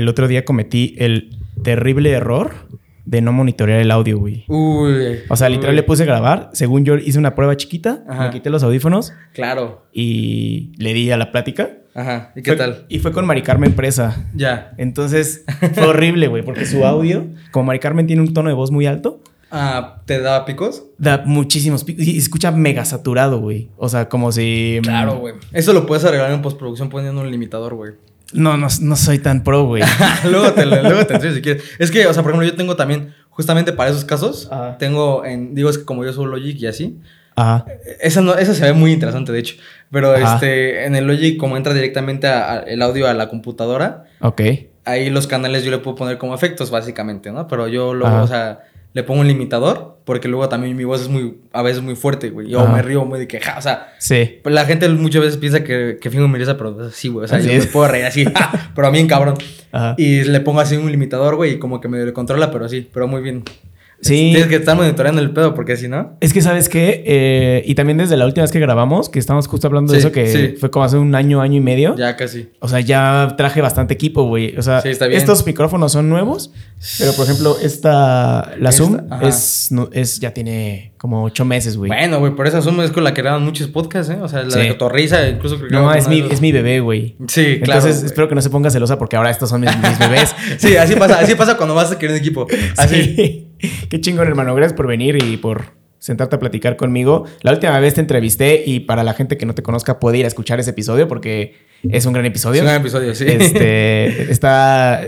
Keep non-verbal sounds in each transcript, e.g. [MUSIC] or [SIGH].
el otro día cometí el terrible error de no monitorear el audio, güey. Uy. O sea, literal uy. le puse a grabar. Según yo hice una prueba chiquita, Ajá. me quité los audífonos Claro. y le di a la plática. Ajá. ¿Y qué Fue- tal? Y fue con Mari Carmen Presa. Ya. Entonces fue horrible, güey, porque su audio, como Mari Carmen tiene un tono de voz muy alto, Ah, ¿te daba picos? da muchísimos picos y escucha mega saturado, güey. O sea, como si. mm, Claro, güey. Eso lo puedes arreglar en postproducción poniendo un limitador, güey. No, no, no soy tan pro, güey. [LAUGHS] luego te, luego te enseño si quieres. Es que, o sea, por ejemplo, yo tengo también, justamente para esos casos, Ajá. tengo en, digo, es que como yo soy Logic y así, Ajá. esa, no, esa se ve muy interesante, de hecho. Pero Ajá. este, en el Logic, como entra directamente a- a el audio a la computadora, Ok. ahí los canales yo le puedo poner como efectos, básicamente, ¿no? Pero yo luego, o sea, le pongo un limitador, porque luego también mi voz es muy, a veces muy fuerte, güey. Yo me río muy de queja, o sea, Sí. la gente muchas veces piensa que, que fingo mi risa, pero sí, güey. O sea, Así yo es. me puedo reír así, [LAUGHS] pero a mí en cabrón. Ajá. Y le pongo así un limitador, güey, y como que me lo controla, pero sí, pero muy bien. Sí. Tienes que estar monitoreando el pedo, porque si no. Es que, ¿sabes qué? Eh, y también desde la última vez que grabamos, que estábamos justo hablando de Sí, eso, que sí. fue como hace un año, año y medio. Ya casi. O sea, ya traje bastante equipo, güey. O sea, Sí, está bien. estos micrófonos son nuevos, pero por ejemplo, esta, la Esta, Zoom, ajá. es, no- es, ya tiene como ocho meses, güey. Bueno, güey, por esa Zoom es con la que graban muchos podcasts, ¿eh? O sea, la de Cotorrisa, incluso que No, es mi, es mi bebé, güey. Sí, claro. Entonces, espero que no se ponga celosa porque ahora estos son mis, mis bebés. [LAUGHS] Sí, así pasa, así pasa cuando vas a querer un equipo. [LAUGHS] Así. Qué chingón, hermano. Gracias por venir y por sentarte a platicar conmigo. La última vez te entrevisté y para la gente que no te conozca puede ir a escuchar ese episodio porque es un gran Es episodio. un gran episodio, sí. Este [LAUGHS] está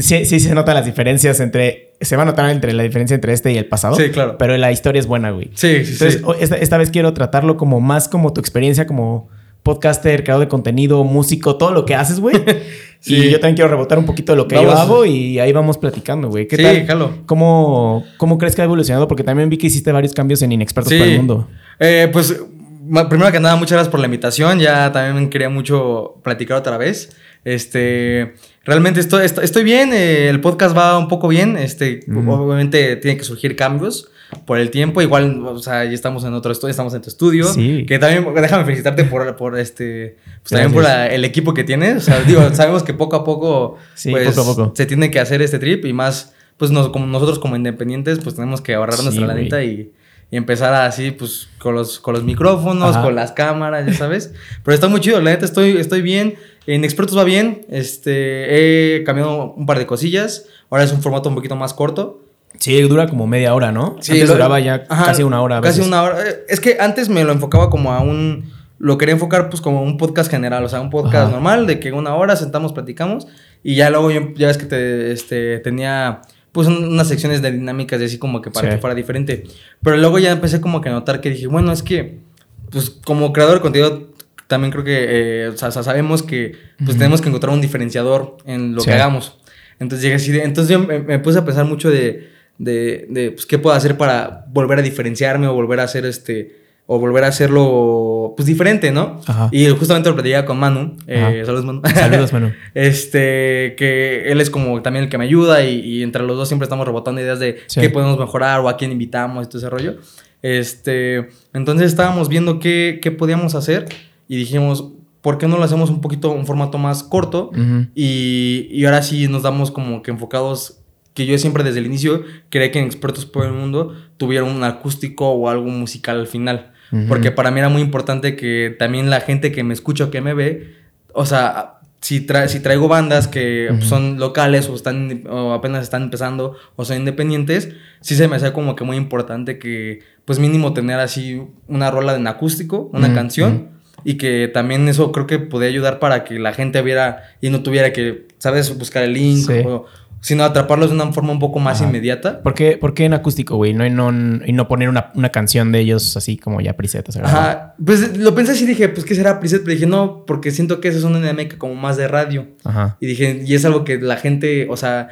sí, sí se notan las diferencias entre se va a notar entre la diferencia entre este y el pasado. Sí, claro. Pero la historia es buena, güey. Sí, sí, Entonces, sí. esta, esta vez quiero tratarlo como más como tu experiencia como podcaster, creador de contenido, músico, todo lo que haces, güey. [LAUGHS] Sí. Y yo también quiero rebotar un poquito de lo que Vamos. yo hago y ahí vamos platicando, güey. ¿Qué Sí, tal? jalo. ¿Cómo, ¿Cómo crees que ha evolucionado? Porque también vi que hiciste varios cambios en Inexpertos Sí. para el Mundo. Eh, pues, primero que nada, muchas gracias por la invitación. Ya también quería mucho platicar otra vez. Este, realmente estoy, estoy, bien. eh, el podcast va un poco bien. Este, obviamente tienen que surgir cambios por el tiempo. Igual, o sea, ya estamos en otro estudio, estamos en tu estudio. Sí. Que también, déjame felicitarte por, por este, pues también por la- el equipo que tienes. O sea, digo, sabemos que poco a poco, Sí, pues, poco a poco. se tiene que hacer este trip y más, pues nos- como nosotros como independientes, pues tenemos que ahorrar Sí, nuestra lanita y, y empezar así, pues con los, con los micrófonos, Ajá. con las cámaras, ya sabes. Pero está muy chido, la neta estoy, estoy bien. En Expertos va bien. Este, he cambiado un par de cosillas. Ahora es un formato un poquito más corto. Sí, dura como media hora, ¿no? Sí, Antes lo- duraba ya Ajá, casi una hora. a Casi veces. una hora. Es que antes me lo enfocaba como a un. Lo quería enfocar pues como un podcast general, o sea, un podcast Ajá. normal de que una hora sentamos, platicamos y ya luego yo, ya ves que te, este, tenía pues un- unas secciones de dinámicas y así como que para Sí. que fuera diferente. Pero luego ya empecé como que a notar que dije, bueno, es que pues como creador de contenido también creo que eh, o sea, sabemos que pues tenemos que encontrar un diferenciador en lo Sí. que hagamos. Entonces llegué así de- entonces yo me, me puse a pensar mucho de, de, de, pues, qué puedo hacer para volver a diferenciarme o volver a hacer este, o volver a hacerlo, pues, diferente, ¿no? Ajá. Y justamente lo platicaba con Manu, eh, saludos Manu. Saludos, Manu. [LAUGHS] Este, que él es como también el que me ayuda y, y entre los dos siempre estamos rebotando ideas de Sí. qué podemos mejorar o a quién invitamos y todo ese rollo. Este, entonces estábamos viendo qué, qué podíamos hacer y dijimos, ¿por qué no lo hacemos un poquito, un formato más corto? Ujú. Y, y ahora sí nos damos como que enfocados, que yo siempre desde el inicio creía que en Expertos por el Mundo tuvieran un acústico o algo musical al final. Porque para mí era muy importante que también la gente que me escucha o que me ve, o sea, si, tra- si traigo bandas que son locales o, están, o apenas están empezando o son independientes, sí se me hacía como que muy importante que, pues mínimo tener así una rola en acústico, una canción. Y que también eso creo que podía ayudar para que la gente viera y no tuviera que, ¿sabes? Buscar el link, Sí. o- sino atraparlos de una forma un poco más Ajá. inmediata. ¿Por qué, por qué en acústico, güey? No, y no, y no poner una, una canción de ellos así como ya presetas. Ajá, pues lo pensé así, dije, pues, ¿qué será preset? Pero dije, no, porque siento que esa es una dinámica como más de radio. Ajá. Y dije, y es algo que la gente, o sea,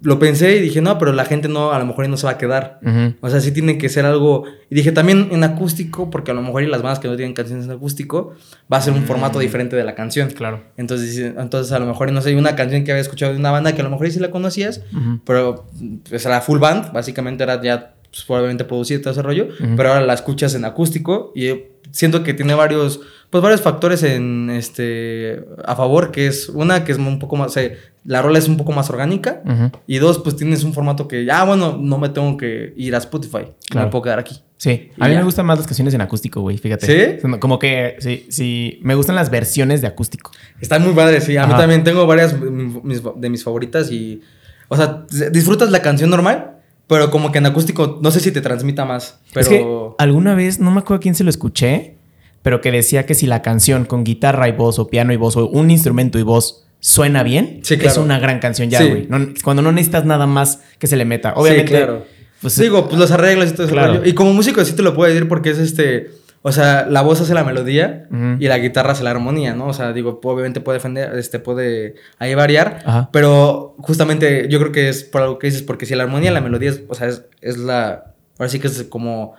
lo pensé y dije, no, pero la gente no, a lo mejor no se va a quedar. O sea, sí tiene que ser algo. Y dije también en acústico, porque a lo mejor y las bandas que no tienen canciones en acústico, va a ser un formato diferente de la canción. Claro. Entonces, entonces a lo mejor, no sé, una canción que había escuchado de una banda que a lo mejor sí la conocías, pero pues era full band, básicamente era ya pues, probablemente producida todo ese rollo, pero ahora la escuchas en acústico y siento que tiene varios, pues varios factores en este a favor, que es una que es un poco más, o sea, la rola es un poco más orgánica y dos, pues tienes un formato que, ah, bueno, no me tengo que ir a Spotify, Claro. me puedo quedar aquí. Sí, a mí ya. me gustan más las canciones en acústico, güey, fíjate. ¿Sí? Como que, sí, sí, me gustan las versiones de acústico. Están muy padres, sí. A mí también tengo varias de mis favoritas y, o sea, disfrutas la canción normal, pero como que en acústico, no sé si te transmita más, pero... Es que alguna vez, no me acuerdo a quién se lo escuché, pero que decía que si la canción con guitarra y voz o piano y voz o un instrumento y voz suena bien, Sí, claro. es una gran canción ya, Sí. güey. No- cuando no necesitas nada más que se le meta. Obviamente, sí, claro. pues, Digo, pues los arreglos y todo Claro. rollo. Y como músico sí te lo puedo decir porque es este... O sea, la voz hace la melodía y la guitarra hace la armonía, ¿no? O sea, digo, obviamente puede defender, este, puede ahí variar, Ajá. pero justamente yo creo que es por algo que dices, porque si la armonía la melodía es, o sea, es, es la, ahora sí que es como,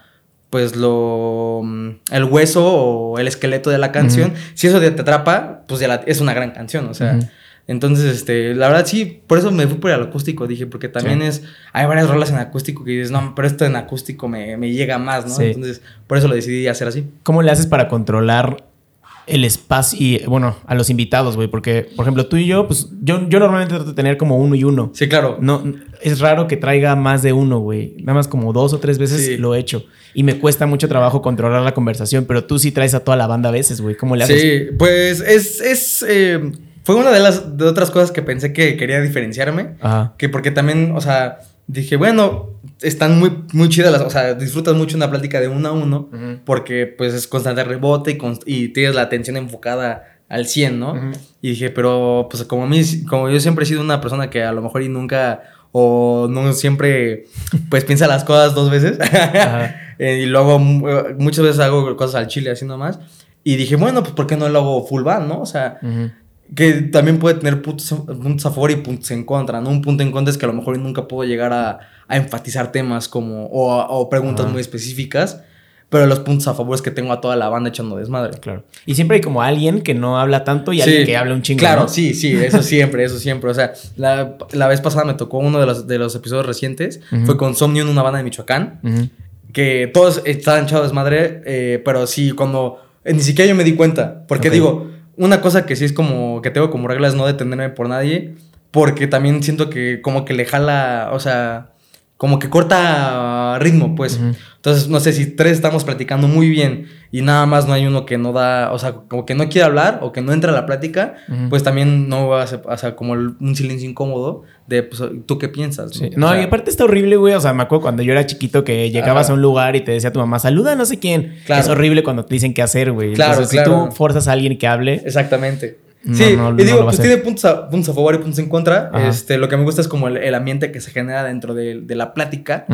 pues lo, mm, el hueso o el esqueleto de la canción, si eso te atrapa, pues ya la- es una gran canción, o sea. Entonces, este, la verdad sí, por eso me fui por el acústico, dije, porque también Sí. es, hay varias rolas en acústico que dices, no, pero esto en acústico me, me llega más, ¿no? Sí. Entonces, por eso lo decidí hacer así. ¿Cómo le haces para controlar el espacio y, bueno, a los invitados, güey? Porque, por ejemplo, tú y yo, pues yo, yo normalmente trato de tener como uno y uno. Sí, claro. No, es raro que traiga más de uno, güey. Nada más como dos o tres veces Sí. lo he hecho. Y me cuesta mucho trabajo controlar la conversación, pero tú sí traes a toda la banda a veces, güey. ¿Cómo le haces? Sí, pues es, es eh, fue una de las de otras cosas que pensé que quería diferenciarme, Ajá. que porque también, o sea, dije, bueno, están muy, muy chidas las, o sea, disfrutas mucho una plática de uno a uno, Ujú. porque pues es constante rebote y, const- y tienes la atención enfocada al 100, ¿no? Ujú. Y dije, pero pues como, a mí, como yo siempre he sido una persona que a lo mejor y nunca, o no siempre, pues piensa las cosas dos veces, [LAUGHS] Ajá. Eh, y luego mu- muchas veces hago cosas al chile así nomás. Y dije, bueno, pues ¿por qué no lo hago full band, no? O sea, Ujú. Que también puede tener puntos, puntos a favor y puntos en contra, ¿no? Un punto en contra es que a lo mejor nunca puedo llegar a, a enfatizar temas como, o, o preguntas Ajá. muy específicas, pero los puntos a favor es que tengo a toda la banda echando desmadre. Claro. Y siempre hay como alguien que no habla tanto y alguien que habla un chingo. Claro, ¿no? sí, sí, eso [LAUGHS] siempre, eso siempre. O sea, la, la vez pasada me tocó uno de los, de los episodios recientes, fue con Somnium, una banda de Michoacán. Que todos estaban echados desmadre, eh, pero sí, cuando eh, ni siquiera yo me di cuenta, porque digo, una cosa que sí es como que tengo como regla es no detenerme por nadie, porque también siento que como que le jala, o sea, como que corta ritmo, pues. Entonces, no sé, si tres estamos platicando muy bien y nada más no hay uno que no da, o sea, como que no quiere hablar o que no entra a la plática, pues también no va a ser, o sea, como un silencio incómodo de, pues, ¿tú qué piensas? Sí. O No, sea, y aparte está horrible, güey. O sea, me acuerdo cuando yo era chiquito que llegabas Ajá. a un lugar y te decía tu mamá, saluda a no sé quién. Claro. Es horrible cuando te dicen qué hacer, güey. Claro, Entonces, claro. si tú forzas a alguien que hable, Exactamente. No, sí, no, y digo, a pues tiene puntos a, puntos a favor y puntos en contra. Ajá. Este, lo que me gusta es como el, el ambiente que se genera dentro de, de la plática.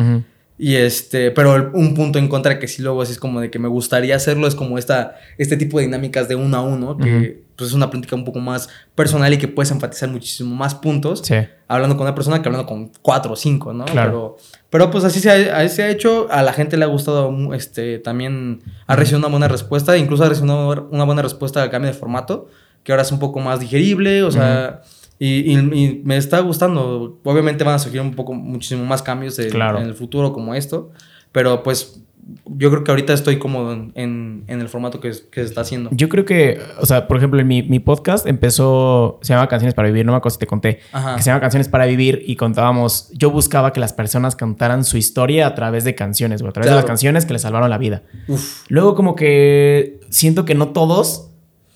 Y este, pero el- un punto en contra que sí luego así es como de que me gustaría hacerlo es como esta, este tipo de dinámicas de uno a uno, que. Pues es una plática un poco más personal y que puedes enfatizar muchísimo más puntos. Sí. Hablando con una persona que hablando con cuatro o cinco, ¿no? Claro. Pero, pero pues así se ha, así se ha hecho. A la gente le ha gustado, este, también ha recibido una buena respuesta. Incluso ha recibido una, buena respuesta al cambio de formato, que ahora es un poco más digerible, o sea... Y, y- y me está gustando. Obviamente van a surgir un poco, muchísimo más cambios en, Claro. en el futuro como esto. Pero pues yo creo que ahorita estoy cómodo en, en- en el formato que, que se está haciendo. Yo creo que, o sea, por ejemplo, en mi, mi podcast empezó, se llama Canciones para Vivir, no me acuerdo si te conté, Ajá. que se llama Canciones para Vivir y contábamos, yo buscaba que las personas contaran su historia a través de canciones, güey, a través de las canciones que les salvaron la vida. Uf. Luego como que siento que no todos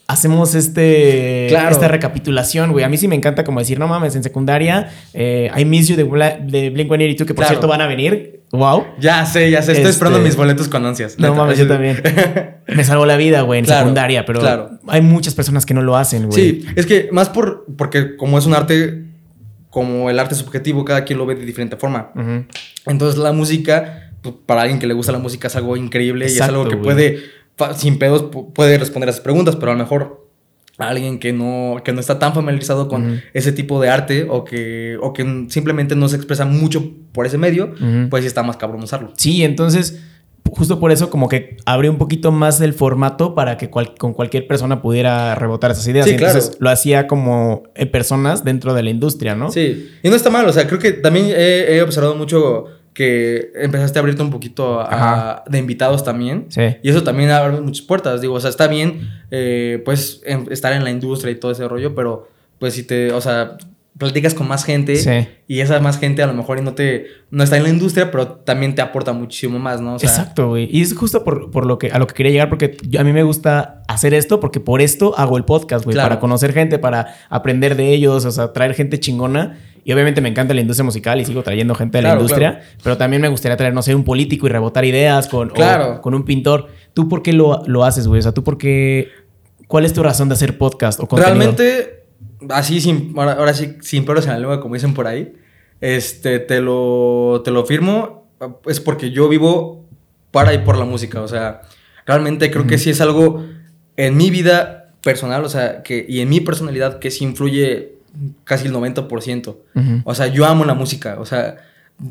hacemos este Claro. esta recapitulación, güey. A mí sí me encanta como decir, no mames, en secundaria eh, I Miss You de, Bla- de Blink-182 que por Claro. cierto van a venir. Wow. Ya sé, ya sé. Estoy Este- esperando mis boletos con ansias. No mames, yo también. [LAUGHS] Me salvó la vida, güey, en Claro, secundaria, pero claro. hay muchas personas que no lo hacen, güey. Sí, es que más por porque como es un arte, como el arte subjetivo, cada quien lo ve de diferente forma. Entonces la música, pues, para alguien que le gusta la música es algo increíble y es algo que puede, sin pedos, pu- puede responder a esas preguntas, pero a lo mejor alguien que no, que no está tan familiarizado con ese tipo de arte o que, o que simplemente no se expresa mucho por ese medio, pues sí está más cabrón usarlo. Sí, entonces, justo por eso, como que abrió un poquito más el formato para que cual- con cualquier persona pudiera rebotar esas ideas. Sí, Y entonces claro. lo hacía como en personas dentro de la industria, ¿no? Sí, y no está mal, o sea, creo que también he, he observado mucho que empezaste a abrirte un poquito a- de invitados también. Sí. Y eso también abre muchas puertas. Digo, o sea, está bien, eh, pues, estar en la industria y todo ese rollo, pero, pues, si te, o sea, platicas con más gente Sí. y esa más gente a lo mejor no te, no está en la industria, pero también te aporta muchísimo más, ¿no? O sea, Exacto, güey. Y es justo por, por lo que, a lo que quería llegar, porque yo- a mí me gusta hacer esto, porque por esto hago el podcast, güey. Claro. Para conocer gente, para aprender de ellos, o sea, traer gente chingona. Y obviamente me encanta la industria musical y sigo trayendo gente de la Claro, industria. Pero también me gustaría traer, no sé, un político y rebotar ideas con, o con un pintor. ¿Tú por qué lo, lo haces, güey? O sea, ¿tú por qué... ¿Cuál es tu razón de hacer podcast o contenido? Realmente, así, sin, ahora, ahora sí, sin pelos en la lengua, como dicen por ahí, este, te lo, te lo firmo, es porque yo vivo para y por la música, o sea, realmente creo que sí es algo en mi vida personal, o sea, que, y en mi personalidad que sí influye casi el 90%. Ujú. O sea, yo amo la música. O sea,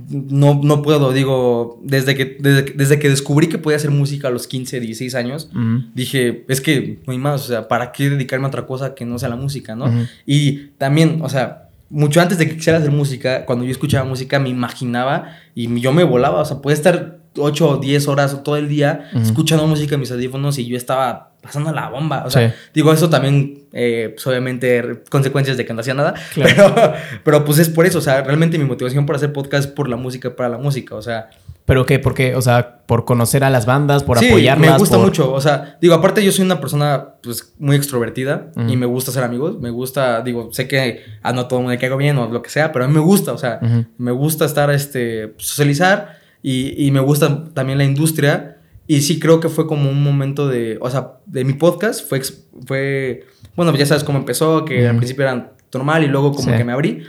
no, no puedo, digo, desde que, desde, que- desde que descubrí que podía hacer música a los 15, 16 años, dije, es que no hay más. O sea, ¿para qué dedicarme a otra cosa que no sea la música, no? Y también, o sea, mucho antes de que quisiera hacer música, cuando yo escuchaba música, me imaginaba y yo me volaba. O sea, podía estar 8 o 10 horas o todo el día escuchando música en mis audífonos y yo estaba pasando la bomba. O sea, Sí. digo, eso también, eh, pues obviamente, consecuencias de que no hacía nada. [LAUGHS] Claro. Pero, pero pues es por eso. O sea, realmente mi motivación por hacer podcast es por la música, para la música. O sea, ¿Pero qué? ¿Por qué? O sea, por conocer a las bandas, por sí, apoyarlas. me gusta por- mucho. O sea, digo, aparte yo soy una persona pues muy extrovertida y me gusta ser amigos. Me gusta, digo, sé que a no todo el mundo le caigo bien o lo que sea, pero a mí me gusta. O sea, me gusta estar, este, socializar y, y me gusta también la industria. Y sí creo que fue como un momento de, o sea, de mi podcast fue, fue bueno, ya sabes cómo empezó, que al principio era normal y luego como Sí. que me abrí.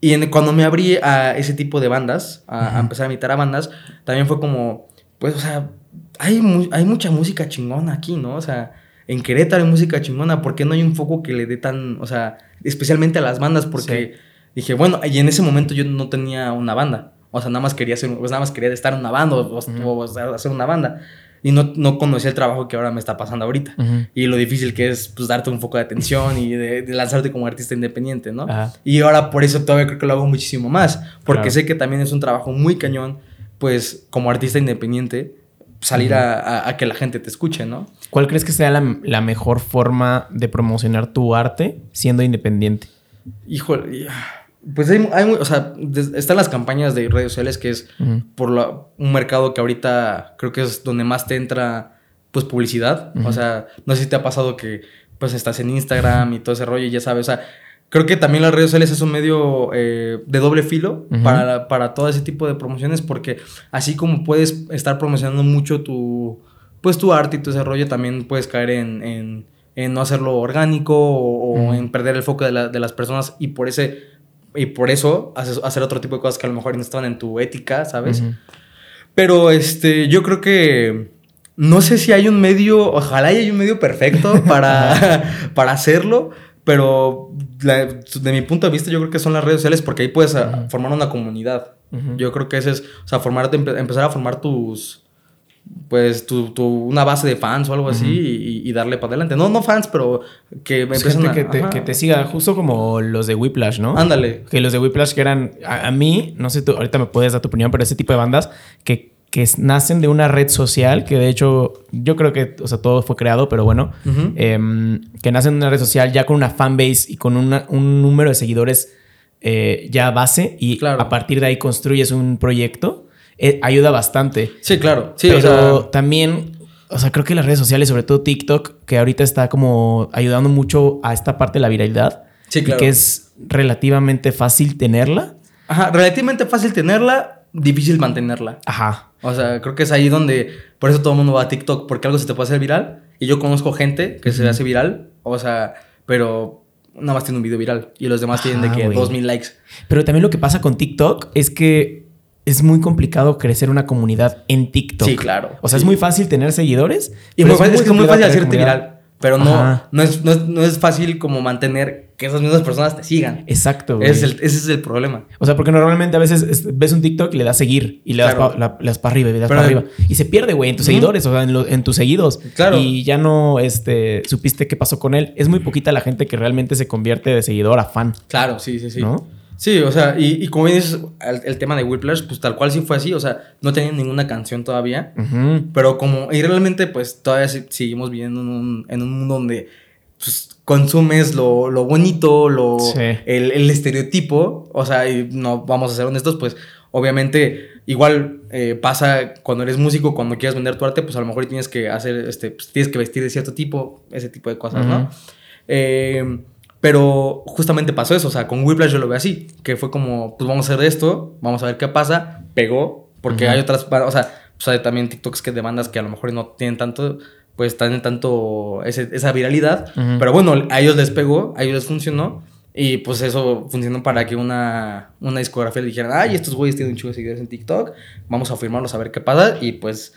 Y en- cuando me abrí a ese tipo de bandas, a, a empezar a invitar a bandas, también fue como, pues, o sea, hay, mu- hay mucha música chingona aquí, ¿no? O sea, en Querétaro hay música chingona, ¿por qué no hay un foco que le dé tan, o sea, especialmente a las bandas? Porque dije, bueno, y en ese momento yo no tenía una banda. O sea, nada más quería hacer, pues nada más quería estar en una banda o, o- Ujú. o hacer una banda. Y no, no conocía el trabajo que ahora me está pasando ahorita. Ujú. Y lo difícil que es, pues, darte un foco de atención y de, de lanzarte como artista independiente, ¿no? Ajá. Y ahora por eso todavía creo que lo hago muchísimo más. Porque Claro. sé que también es un trabajo muy cañón, pues, como artista independiente, salir Ujú. a, a- a que la gente te escuche, ¿no? ¿Cuál crees que sea la, la mejor forma de promocionar tu arte siendo independiente? Híjole, pues hay, hay o sea, están las campañas de redes sociales que es por la- un mercado que ahorita creo que es donde más te entra pues publicidad. O sea, no sé si te ha pasado que pues estás en Instagram y todo ese rollo y ya sabes, o sea, creo que también las redes sociales es un medio eh, de doble filo para, para todo ese tipo de promociones porque así como puedes estar promocionando mucho tu pues tu arte y tu desarrollo también puedes caer en, en, en no hacerlo orgánico o, en perder el foco de, la- de las personas y por ese y por eso haces- hacer otro tipo de cosas que a lo mejor no estaban en tu ética, ¿sabes? Ujú. Pero este, yo creo que no sé si hay un medio, ojalá haya un medio perfecto [LAUGHS] para, para hacerlo, pero la- de mi punto de vista yo creo que son las redes sociales porque ahí puedes a- Ujú. formar una comunidad. Ujú. Yo creo que ese es, o sea, formarte, empe- empezar a formar tus, pues, tu, tu- una base de fans o algo así y, y darle para adelante. No, no fans, pero que me Pues gente a... que te, que te siga, justo como los de Whiplash, ¿no? Ándale. Que los de Whiplash que eran, a, a mí, no sé, tú ahorita me puedes dar tu opinión, pero ese tipo de bandas que, que nacen de una red social, que de hecho yo creo que, o sea, todo fue creado, pero bueno, em, que nacen de una red social ya con una fanbase y con una- un número de seguidores eh, ya base y Claro. a partir de ahí construyes un proyecto, eh, ayuda bastante. Sí, claro. Sí, pero o sea, también, o sea, creo que las redes sociales, sobre todo TikTok, que ahorita está como ayudando mucho a esta parte de la viralidad. Sí, y claro. que es relativamente fácil tenerla. ajá, relativamente fácil tenerla, difícil mantenerla. Ajá. O sea, creo que es ahí donde, por eso todo el mundo va a TikTok, porque algo se te puede hacer viral. Y yo conozco gente que se Ujú. hace viral, o sea, pero nada más tiene un video viral y los demás tienen de que güey. 2000 likes. Pero también lo que pasa con TikTok es que es muy complicado crecer una comunidad en TikTok. Sí, claro. O sea, Sí. es muy fácil tener seguidores. Y muy fácil- es que es muy fácil hacerte viral, pero no, no, es, no, es, no es fácil como mantener que esas mismas personas te sigan. Exacto. Ese es, el, ese es el problema. O sea, porque normalmente a veces es- ves un TikTok y le das seguir y le das Claro. para pa arriba y le das para arriba. Y se pierde, güey, en tus seguidores, o sea, en, lo- en tus seguidos. Claro. Y ya no este, supiste qué pasó con él. Es muy poquita la gente que realmente se convierte de seguidor a fan, Claro, sí, sí, sí. ¿no? Sí, o sea, y, y como dices, el, el tema de Whiplash, pues tal cual sí fue así, o sea, no tenían ninguna canción todavía, pero como, y realmente pues todavía seguimos viviendo en un, en un mundo donde pues, consumes lo, lo bonito, lo, Sí. el, el estereotipo, o sea, y no vamos a ser honestos, pues obviamente igual eh, pasa cuando eres músico, cuando quieres vender tu arte, pues a lo mejor tienes que hacer, este, pues, tienes que vestir de cierto tipo, ese tipo de cosas, ¿no? Eh, pero justamente pasó eso, o sea, con Whiplash yo lo veo así, que fue como, pues vamos a hacer esto, vamos a ver qué pasa, pegó, porque hay otras, o sea, pues hay también TikToks que de bandas que a lo mejor no tienen tanto, pues tienen tanto ese- esa viralidad, pero bueno, a ellos les pegó, a ellos les funcionó, y pues eso funcionó para que una, una discografía le dijeran, ay, estos güeyes tienen un chico de seguidores en TikTok, vamos a firmarlos a ver qué pasa, y pues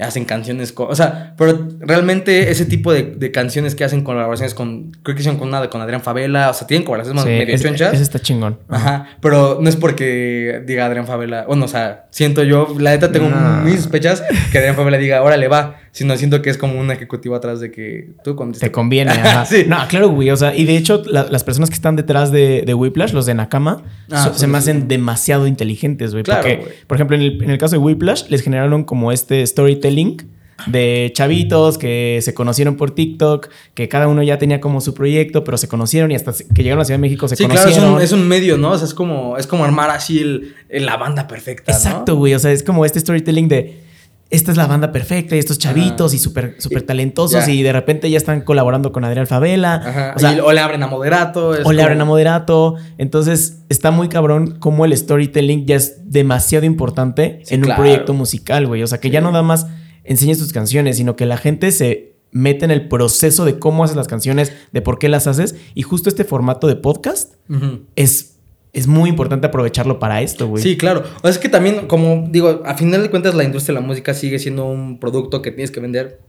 Hacen canciones con, o sea, pero realmente ese tipo de, de canciones que hacen colaboraciones con, creo que hicieron con una de- con Adrián Favela, o sea, tienen colaboraciones Sí, medio chonchas. ese está chingón. Ajá, pero no es porque diga Adrián Favela, bueno, o sea, siento yo, la neta tengo No. mis sospechas que Adrián Favela diga, órale, va, sino siento que es como un ejecutivo atrás de que tú cuando Te conviene, [LAUGHS] ajá. Sí. No, claro, güey. O sea, y de hecho, la- las personas que están detrás de, de Whiplash, los de Nakama, Ah, so- sí, se me sí. hacen demasiado inteligentes, güey. Claro, porque, güey. por ejemplo, en el, en el caso de Whiplash, les generaron como este storytelling de chavitos que se conocieron por TikTok, que cada uno ya tenía como su proyecto, pero se conocieron y hasta que llegaron a Ciudad de México se Sí, claro, conocieron. es un, es un medio, ¿no? O sea, es como, es como armar así el, el- la banda perfecta, ¿no? Exacto, güey. O sea, es como este storytelling de esta es la banda perfecta y estos chavitos Ajá. y súper súper talentosos y de repente ya están colaborando con Adrián Favela. O sea, o le abren a Moderato. o le abren a moderato. Entonces está muy cabrón como el storytelling ya es demasiado importante Sí, en un proyecto musical, güey. O sea, que ya no nada más enseñes tus canciones, sino que la gente se mete en el proceso de cómo haces las canciones, de por qué las haces. Y justo este formato de podcast es, es muy importante aprovecharlo para esto, güey. Sí, claro. O sea, es que también, como digo, a final de cuentas la industria de la música sigue siendo un producto que tienes que vender.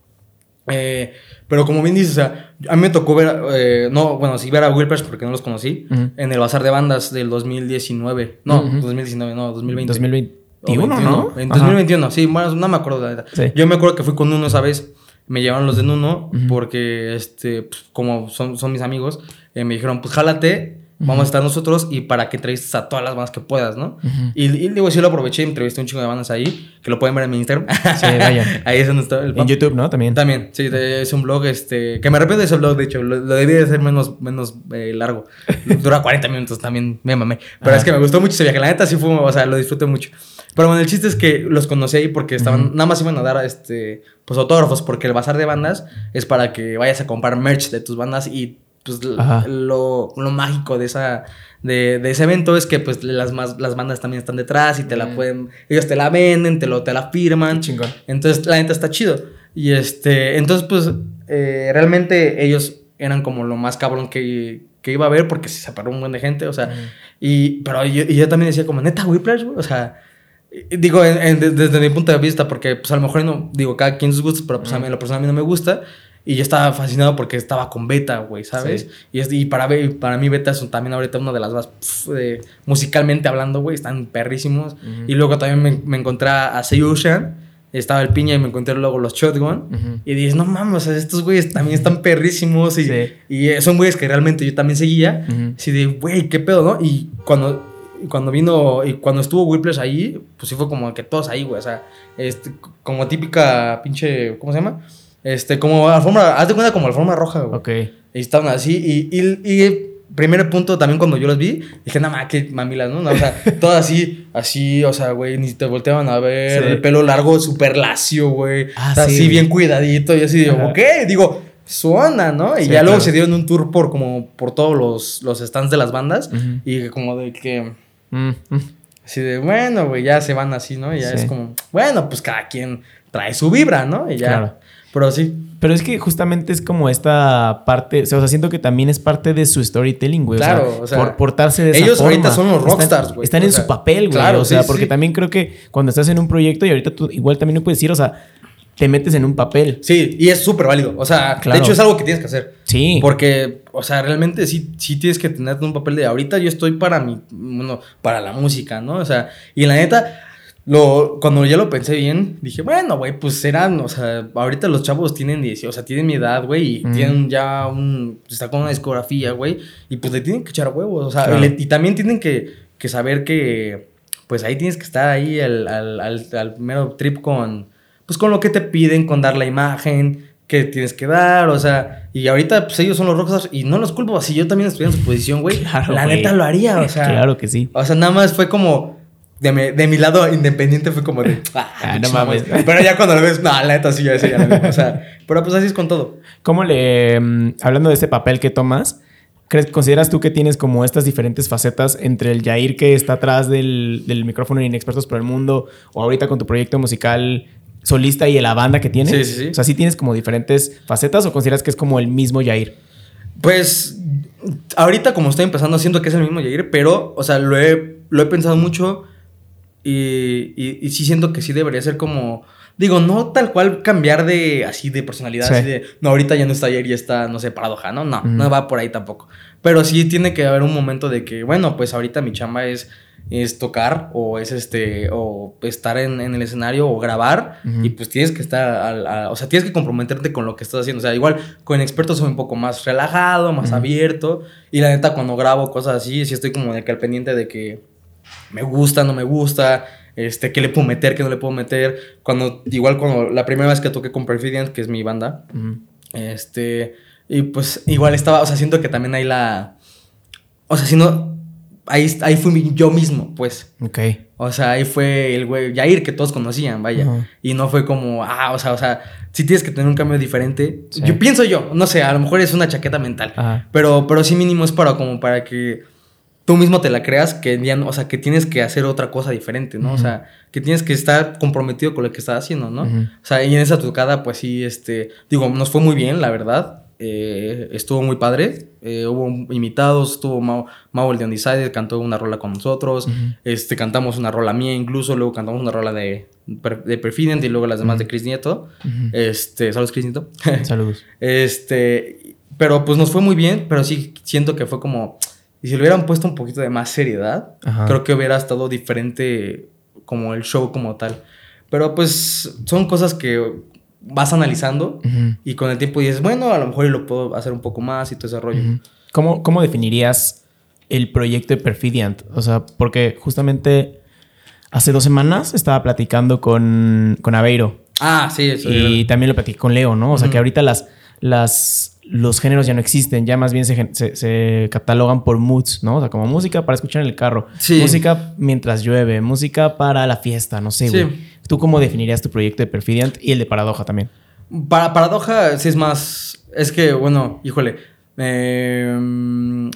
Eh, pero como bien dices, o sea, a mí me tocó ver, eh, no, bueno, sí ver a Whiplash porque no los conocí, Ujú. en el Bazar de Bandas del 2019. No, Ujú. 2019, no, 2020. 2021, O 21, ¿no? En Ajá. 2021, sí, bueno, no me acuerdo la verdad. Sí. Yo me acuerdo que fui con uno esa vez, me llevaron los de Nuno, Ujú. porque, este, pues, como son, son mis amigos, eh, me dijeron, pues jálate, vamos a estar nosotros y para que entrevistes a todas las bandas que puedas, ¿no? Ujú. Y, y digo, sí lo aproveché, entrevisté un chingo de bandas ahí, que lo pueden ver en mi Instagram. Sí, vayan. [LAUGHS] ahí es donde está el En. YouTube, ¿no? También. También, sí, es un blog, este, que me arrepiento de ese blog, de hecho, lo, lo debí de ser menos, menos eh, largo. [LAUGHS] Dura 40 minutos también, me mamé. Pero Ajá. es que me gustó mucho ese viaje, la neta sí fue, o sea, lo disfruté mucho. Pero bueno, el chiste es que los conocí ahí porque estaban, Ujú. nada más iban a dar, este, pues autógrafos, porque el bazar de bandas es para que vayas a comprar merch de tus bandas y, pues, lo, lo mágico de esa... De, de ese evento es que pues las, más, las bandas también están detrás y te la Mm. pueden, ellos te la venden, te, lo, te la firman. Chingón. Entonces, la neta está chido. Y este, entonces, pues, eh, realmente ellos eran como lo más cabrón que, que iba a haber porque se separó un buen de gente, o sea, y, pero yo, y yo también decía como, neta, Whiplash, o sea, digo, en- en- de- desde mi punto de vista, porque, pues, a lo mejor no, digo, cada quien sus gustos, pero, pues, a mí, lo personal a mí no me gusta. Y yo estaba fascinado porque estaba con Beta, güey, ¿sabes? Sí. Y, es, y para, para mí Beta es también ahorita una de las más, pf, de- musicalmente hablando, güey, están perrísimos. Ujú. Y luego también me, me encontré a Seiyushan, estaba el Piña y me encontré luego los Shotgun. Ujú. Y dices, no mames, estos güeyes también están perrísimos. Y, Sí. y eh, son güeyes que realmente yo también seguía. Ujú. Así de, güey, qué pedo, ¿no? Y cuando, cuando vino, y cuando estuvo Whiplash ahí, pues sí fue como que todos ahí, güey. O sea, este, como típica pinche, ¿cómo se llama? Este, como alfombra, haz de cuenta como alfombra roja, güey. Ok. Y estaban así. Y, y, y primer punto también cuando yo los vi, dije, nada más, qué mamilas, ¿no? O sea, [LAUGHS] todas así, así, o sea, güey, ni te volteaban a ver. Sí. El pelo largo, súper lacio, güey. Ah, O sea, sí, así güey. bien cuidadito. Y así digo, ok, digo, suena, ¿no? Y Sí, ya luego claro. se dieron un tour por como por todos los, los stands de las bandas. Y como de que. Mm, mm. Así de, bueno, güey, ya se van así, ¿no? Y ya es como, bueno, pues cada quien trae su vibra, ¿no? Y ya. Claro. Pero sí. Pero es que justamente es como esta parte, o sea, siento que también es parte de su storytelling, güey. Claro, o sea, por portarse de esa ellos forma. ahorita son los rockstars, güey. Están en sea, su papel, güey. claro, o sea, sí, porque sí. también creo que cuando estás en un proyecto y ahorita tú igual también no puedes decir, o sea, te metes en un papel. Sí, y es súper válido. O sea, Claro. de hecho es algo que tienes que hacer. Sí. Porque, o sea, realmente sí, sí tienes que tener un papel de ahorita yo estoy para mi, bueno, para la música, ¿no? O sea, y la neta, lo, cuando ya lo pensé bien, dije, bueno, güey, pues serán, o sea, ahorita los chavos tienen 10, o sea, tienen mi edad, güey, y Mm. tienen ya un, está con una discografía, güey, y pues le tienen que echar huevos, o sea, Claro. y, le- y también tienen que, que saber que, pues ahí tienes que estar ahí al, al, al, al mero trip con, pues con lo que te piden, con dar la imagen que tienes que dar, o sea, y ahorita pues ellos son los rockstars y no los culpo, si yo también estuviera en su posición, güey, [LAUGHS] Claro, la neta lo haría, o [LAUGHS] sea, Claro que sí. o sea, nada más fue como. De mi, de mi lado independiente fue como de. [LAUGHS] Ah, Ah, no mames. Pero ya cuando lo ves, no, la neta sí, ya, sí, ya, O sea, pero pues así es con todo. ¿Cómo le. mm, hablando de ese papel que tomas, ¿crees, ¿consideras tú que tienes como estas diferentes facetas entre el Jair que está atrás del, del micrófono en Inexpertos por el Mundo o ahorita con tu proyecto musical solista y la banda que tienes? Sí, sí, sí. O sea, ¿sí tienes como diferentes facetas o consideras que es como el mismo Jair? Pues. Ahorita, como estoy empezando, siento que es el mismo Jair, pero, o sea, lo he, lo he pensado mucho. Y, y, y sí siento que sí debería ser como. Digo, no tal cual cambiar de así de personalidad, Sí. así de. No, ahorita ya no está Jair y está, no sé, paradoja, ¿no? No, Ujú. no va por ahí tampoco. Pero sí tiene que haber un momento de que, bueno, pues ahorita mi chamba es, es tocar o es este, o estar en, en el escenario o grabar y pues tienes que estar, al- a- o sea, tienes que comprometerte con lo que estás haciendo. O sea, igual con expertos soy un poco más relajado, más abierto y la neta cuando grabo cosas así, sí estoy como de que al pendiente de que me gusta, no me gusta, este, qué le puedo meter, qué no le puedo meter. Cuando, igual cuando la primera vez que toqué con Perfidian, que es mi banda, este, y pues igual estaba, o sea, siento que también hay la, o sea, si no, ahí, ahí fui yo mismo, pues. Ok. O sea, ahí fue el güey Jair que todos conocían, vaya. Y no fue como, ah, o sea, o sea, si tienes que tener un cambio diferente. Sí. Yo pienso yo, no sé, a lo mejor es una chaqueta mental. Pero, pero sí mínimo es para como para que tú mismo te la creas, que ya o sea, que tienes que hacer otra cosa diferente, ¿no? O sea, que tienes que estar comprometido con lo que estás haciendo, ¿no? O sea, y en esa tocada, pues sí, este, digo, nos fue muy bien, la verdad. Eh, estuvo muy padre. Eh, hubo invitados, estuvo Mau, Mau el de Undecided, cantó una rola con nosotros. Este, cantamos una rola mía incluso, luego cantamos una rola de, de Perfident y luego las demás de Chris Nieto. Este, saludos Chris Nieto. [LAUGHS] Saludos. este, pero pues nos fue muy bien, pero sí siento que fue como, y si le hubieran puesto un poquito de más seriedad, Ajá. creo que hubiera estado diferente como el show como tal. Pero pues son cosas que vas analizando y con el tiempo dices, bueno, a lo mejor lo puedo hacer un poco más y todo ese rollo. ¿Cómo, ¿Cómo definirías el proyecto de Perfidiant? O sea, porque justamente hace dos semanas estaba platicando con, con Aveiro Ah, sí, eso. y también lo platiqué con Leo, ¿no? O sea, que ahorita las, las, los géneros ya no existen, ya más bien se, se, se catalogan por moods, ¿no? O sea, como música para escuchar en el carro, Sí. música mientras llueve, música para la fiesta, no sé, Sí. ¿Tú cómo definirías tu proyecto de Perfidiant y el de Paradoja también? Para Paradoja sí es más. Es que, bueno, híjole. eh,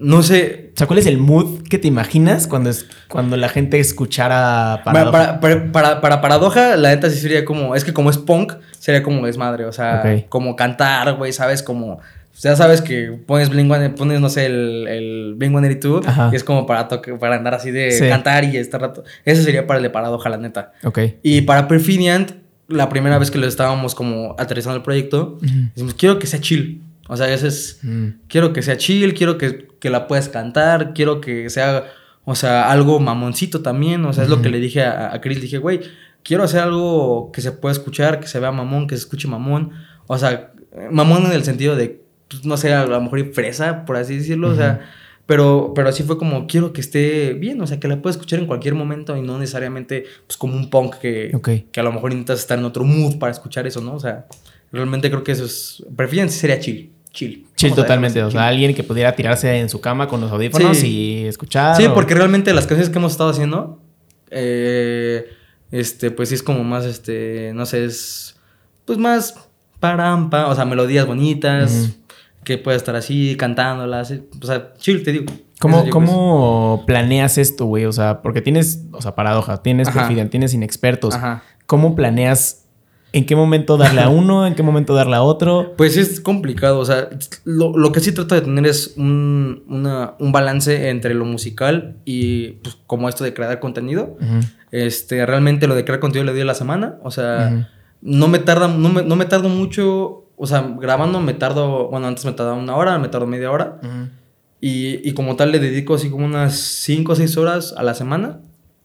no sé. O sea, ¿cuál es el mood que te imaginas cuando, es, cuando la gente escuchara Para, Paradoja? para, para, para- para Paradoja, la neta sí sería como. Es que como es punk, sería como desmadre. O sea, como cantar, güey, ¿sabes? Como. Ya sabes que pones Blink One- pones, no sé, el, el Blink 182 Ajá. y es como para, toque, para andar así de Sí. cantar y estar rato. Ese sería para el de Paradoja, la neta. Ok. Y para Perfidiant, la primera vez que lo estábamos como aterrizando el proyecto, Ujú. decimos, quiero que sea chill. O sea, ese es. Mm. Quiero que sea chill, quiero que, que la puedas cantar, quiero que sea, o sea, algo mamoncito también. O sea, es lo que le dije a, a Chris. Dije, güey, quiero hacer algo que se pueda escuchar, que se vea mamón, que se escuche mamón. O sea, mamón en el sentido de, pues, no sé, a lo mejor fresa, por así decirlo. O sea, pero, pero así fue como, quiero que esté bien, o sea, que la pueda escuchar en cualquier momento y no necesariamente, pues, como un punk que, que a lo mejor necesitas estar en otro mood para escuchar eso, ¿no? O sea, realmente creo que eso es. Prefieren sería chill. Chill. Chill totalmente. O sea, alguien que pudiera tirarse en su cama con los audífonos Sí. y escuchar. Sí, o- porque realmente las canciones que hemos estado haciendo, eh, este, pues sí es como más, este, no sé, es, pues más parampa, o sea, melodías bonitas, que puede estar así cantándolas, eh, o sea, chill, te digo. ¿Cómo, cómo planeas esto, güey? O sea, porque tienes, o sea, paradoja, tienes Ajá. Perfidian, tienes inexpertos. pues, Ajá. ¿Cómo planeas en qué momento darle a [LAUGHS] uno, en qué momento darle a otro? Pues es complicado, o sea, lo, lo que sí trato de tener es un, una- un balance entre lo musical y pues, como esto de crear contenido. Este, realmente lo de crear contenido le doy a la semana, o sea, no me tarda, no me, no me tardo mucho, o sea, grabando me tardo, bueno, antes me tardaba una hora, me tardo media hora, y, y como tal le dedico así como unas 5 o 6 horas a la semana,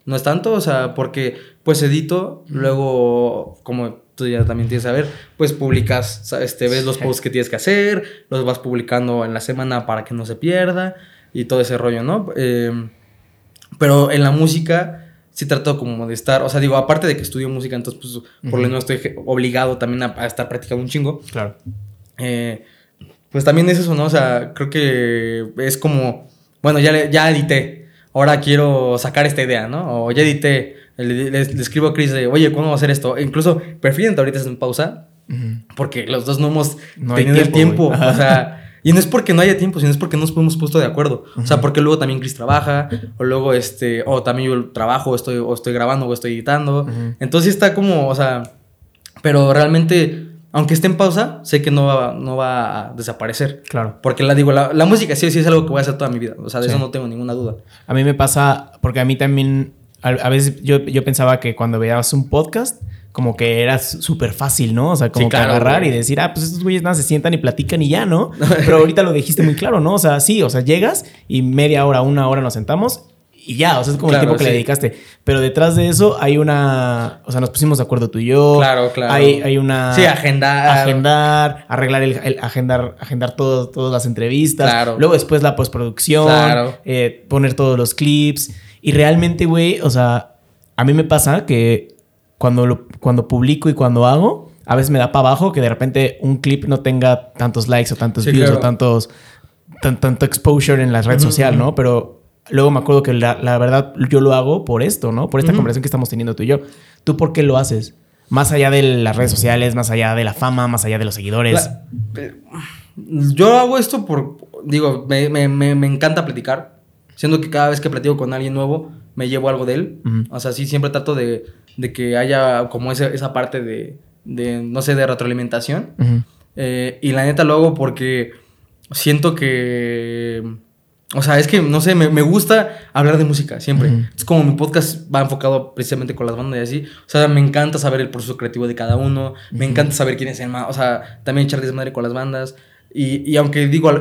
no es tanto, o sea, porque pues edito, luego como tú ya también tienes que saber, pues publicas, este, ves los posts que tienes que hacer, los vas publicando en la semana para que no se pierda y todo ese rollo, ¿no? Eh, pero en la música sí trato como de estar, o sea, digo, aparte de que estudio música, entonces pues por lo menos estoy obligado también a, estar practicando un chingo. Claro. Eh, pues también es eso, ¿no? O sea, creo que es como, bueno, ya, ya edité, ahora quiero sacar esta idea, ¿no? O ya edité, le, escribo a Chris de, oye, ¿cómo vamos a hacer esto? E incluso prefieren ahorita en pausa, porque los dos no hemos tenido el tiempo, o sea... Y no es porque no haya tiempo, sino es porque no nos hemos puesto de acuerdo. O sea, porque luego también Chris trabaja, o luego este, o también yo trabajo, o estoy, o estoy grabando, o estoy editando. Entonces está como, o sea, pero realmente, aunque esté en pausa, sé que no va, no va a desaparecer. Claro. Porque la digo, la, música sí, sí es algo que voy a hacer toda mi vida. O sea, de eso no tengo ninguna duda. A mí me pasa, porque a mí también, a, veces yo, yo pensaba que cuando veías un podcast, como que era súper fácil, ¿no? O sea, como que agarrar y decir, ah, pues estos güeyes nada se sientan y platican y ya, ¿no? [LAUGHS] Pero ahorita lo dijiste muy claro, ¿no? O sea, sí, o sea, llegas y media hora, una hora nos sentamos y ya, o sea, es como el tiempo que le dedicaste. Pero detrás de eso hay una, o sea, nos pusimos de acuerdo tú y yo. Claro, claro. Hay, hay una... Sí, agendar. Agendar, arreglar el, agendar, agendar todo, todas las entrevistas. Claro. Luego después la postproducción. Claro. Eh, poner todos los clips. Y realmente, güey, o sea, a mí me pasa que cuando, cuando publico y cuando hago, a veces me da para abajo que de repente un clip no tenga tantos likes o tantos views o tantos, tanto exposure en la red social, ¿no? Pero luego me acuerdo que la, verdad yo lo hago por esto, ¿no? Por esta conversación que estamos teniendo tú y yo. ¿Tú por qué lo haces? Más allá de las redes sociales, más allá de la fama, más allá de los seguidores. yo hago esto por, digo, me, me, me, encanta platicar. Siendo que cada vez que platico con alguien nuevo, me llevo algo de él. O sea, sí, siempre trato de de que haya como esa, esa parte de, de, no sé, de retroalimentación. Eh, y la neta lo hago porque siento que... O sea, es que, no sé, me, me gusta hablar de música siempre. Es como mi podcast va enfocado precisamente con las bandas y así. O sea, me encanta saber el proceso creativo de cada uno. Me encanta saber quién es el más... O sea, también echar desmadre con las bandas. Y, y aunque digo,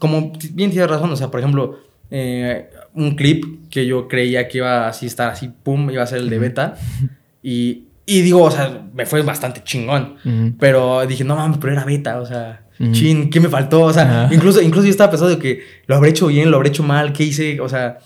como bien tienes razón, o sea, por ejemplo, eh, un clip que yo creía que iba así estar así, pum, iba a ser el de beta. Y, y digo, o sea, me fue bastante chingón. Pero dije, no mames, pero era beta, o sea, chin, ¿qué me faltó? O sea, incluso, incluso yo estaba pensando que lo habré hecho bien, lo habré hecho mal, ¿qué hice? O sea,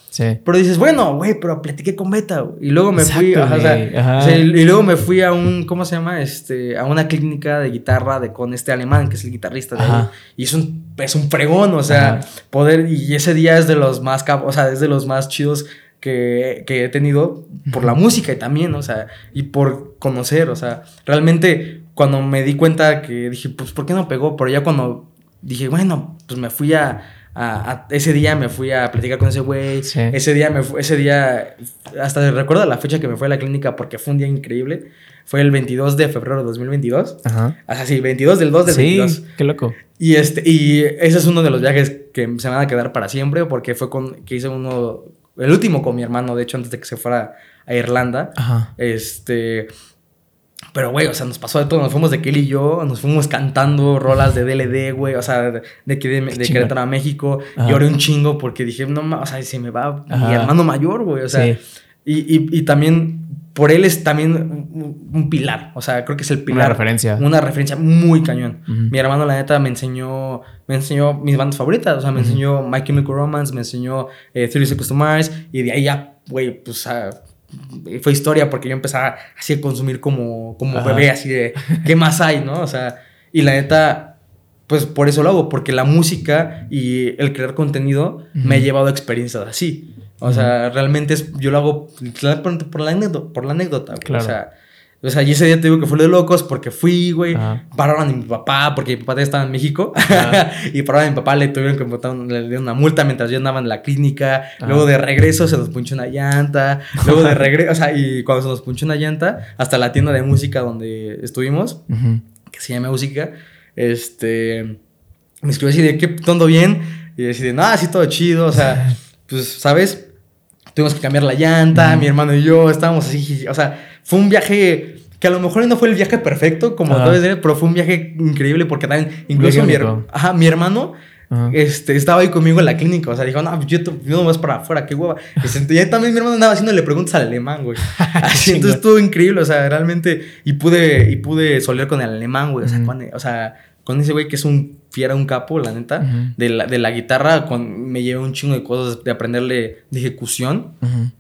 pero dices, bueno, güey, pero platiqué con beta. Y luego me fui, o sea, y luego me fui a un, ¿cómo se llama? Este, a una clínica de guitarra de con este alemán, que es el guitarrista de ahí. Y es un, es un fregón, o sea, poder, y ese día es de los más, o sea, es de los más chidos que, he tenido por la música y también, o sea, y por conocer, o sea, realmente cuando me di cuenta que dije, pues, ¿por qué no pegó? Pero ya cuando dije, bueno, pues me fui a, ese día me fui a platicar con ese güey, ese día me ese día, hasta recuerdo la fecha que me fue a la clínica porque fue un día increíble, fue el 22 de febrero de 2022, ajá, así, 22 del 2 del sí, qué loco. Y, este, y ese es uno de los viajes que se van a quedar para siempre porque fue con, que hice uno el último con mi hermano, de hecho, antes de que se fuera a Irlanda. Ajá. Este. Pero, güey, o sea, nos pasó de todo. Nos fuimos de Kelly y yo, nos fuimos cantando rolas de DLD, güey, o sea, de, de, de, Querétaro a México. Lloré un chingo porque dije, no, o sea, se me va mi hermano mayor, güey, o sea. Y, y, y, también, por él es también un, pilar, o sea, creo que es el pilar. Una referencia. Una referencia muy cañón. Mi hermano, la neta, me enseñó me enseñó mis bandas favoritas. O sea, me enseñó My Chemical Romance, me enseñó eh, 30 Seconds to Mars. Y de ahí ya, güey, pues fue historia porque yo empezaba así a consumir como, como bebé, así de, ¿qué más hay, no? O sea, y la neta, pues por eso lo hago, porque la música y el crear contenido me ha llevado a experiencias así. O sea, realmente es, yo lo hago por, la anécdota, por la anécdota. Claro. O sea, o sea, y ese día te digo que fue de locos porque fui, güey. Pararon a mi papá porque mi papá estaba en México. [LAUGHS] y pararon a mi papá, le tuvieron que botar, le dieron una multa mientras yo andaba en la clínica. Luego de regreso se nos punchó una llanta. Luego de regreso, o sea, y cuando se nos punchó una llanta, hasta la tienda de música donde estuvimos, que se llama Música, este. Me escribió así de, ¿qué? ¿Todo bien? Y decidí, no, así todo chido. O sea, [LAUGHS] pues, ¿sabes? Tuvimos que cambiar la llanta, mi hermano y yo, estábamos así, o sea fue un viaje que a lo mejor no fue el viaje perfecto, como debe ser, pero fue un viaje increíble porque también, incluso mi, mi, hermano Ajá. este, estaba ahí conmigo en la clínica. O sea, dijo, no, yo, yo no vas para afuera, qué hueva. Y, y ahí también mi hermano andaba haciéndole preguntas al alemán, güey. [LAUGHS] Así, entonces estuvo increíble, o sea, realmente. Y pude, y pude solear con el alemán, güey. O sea, Ujú. con, o sea, con ese güey que es un fiera, un capo, la neta. De, la, de la guitarra, con, me llevé un chingo de cosas de aprenderle de ejecución.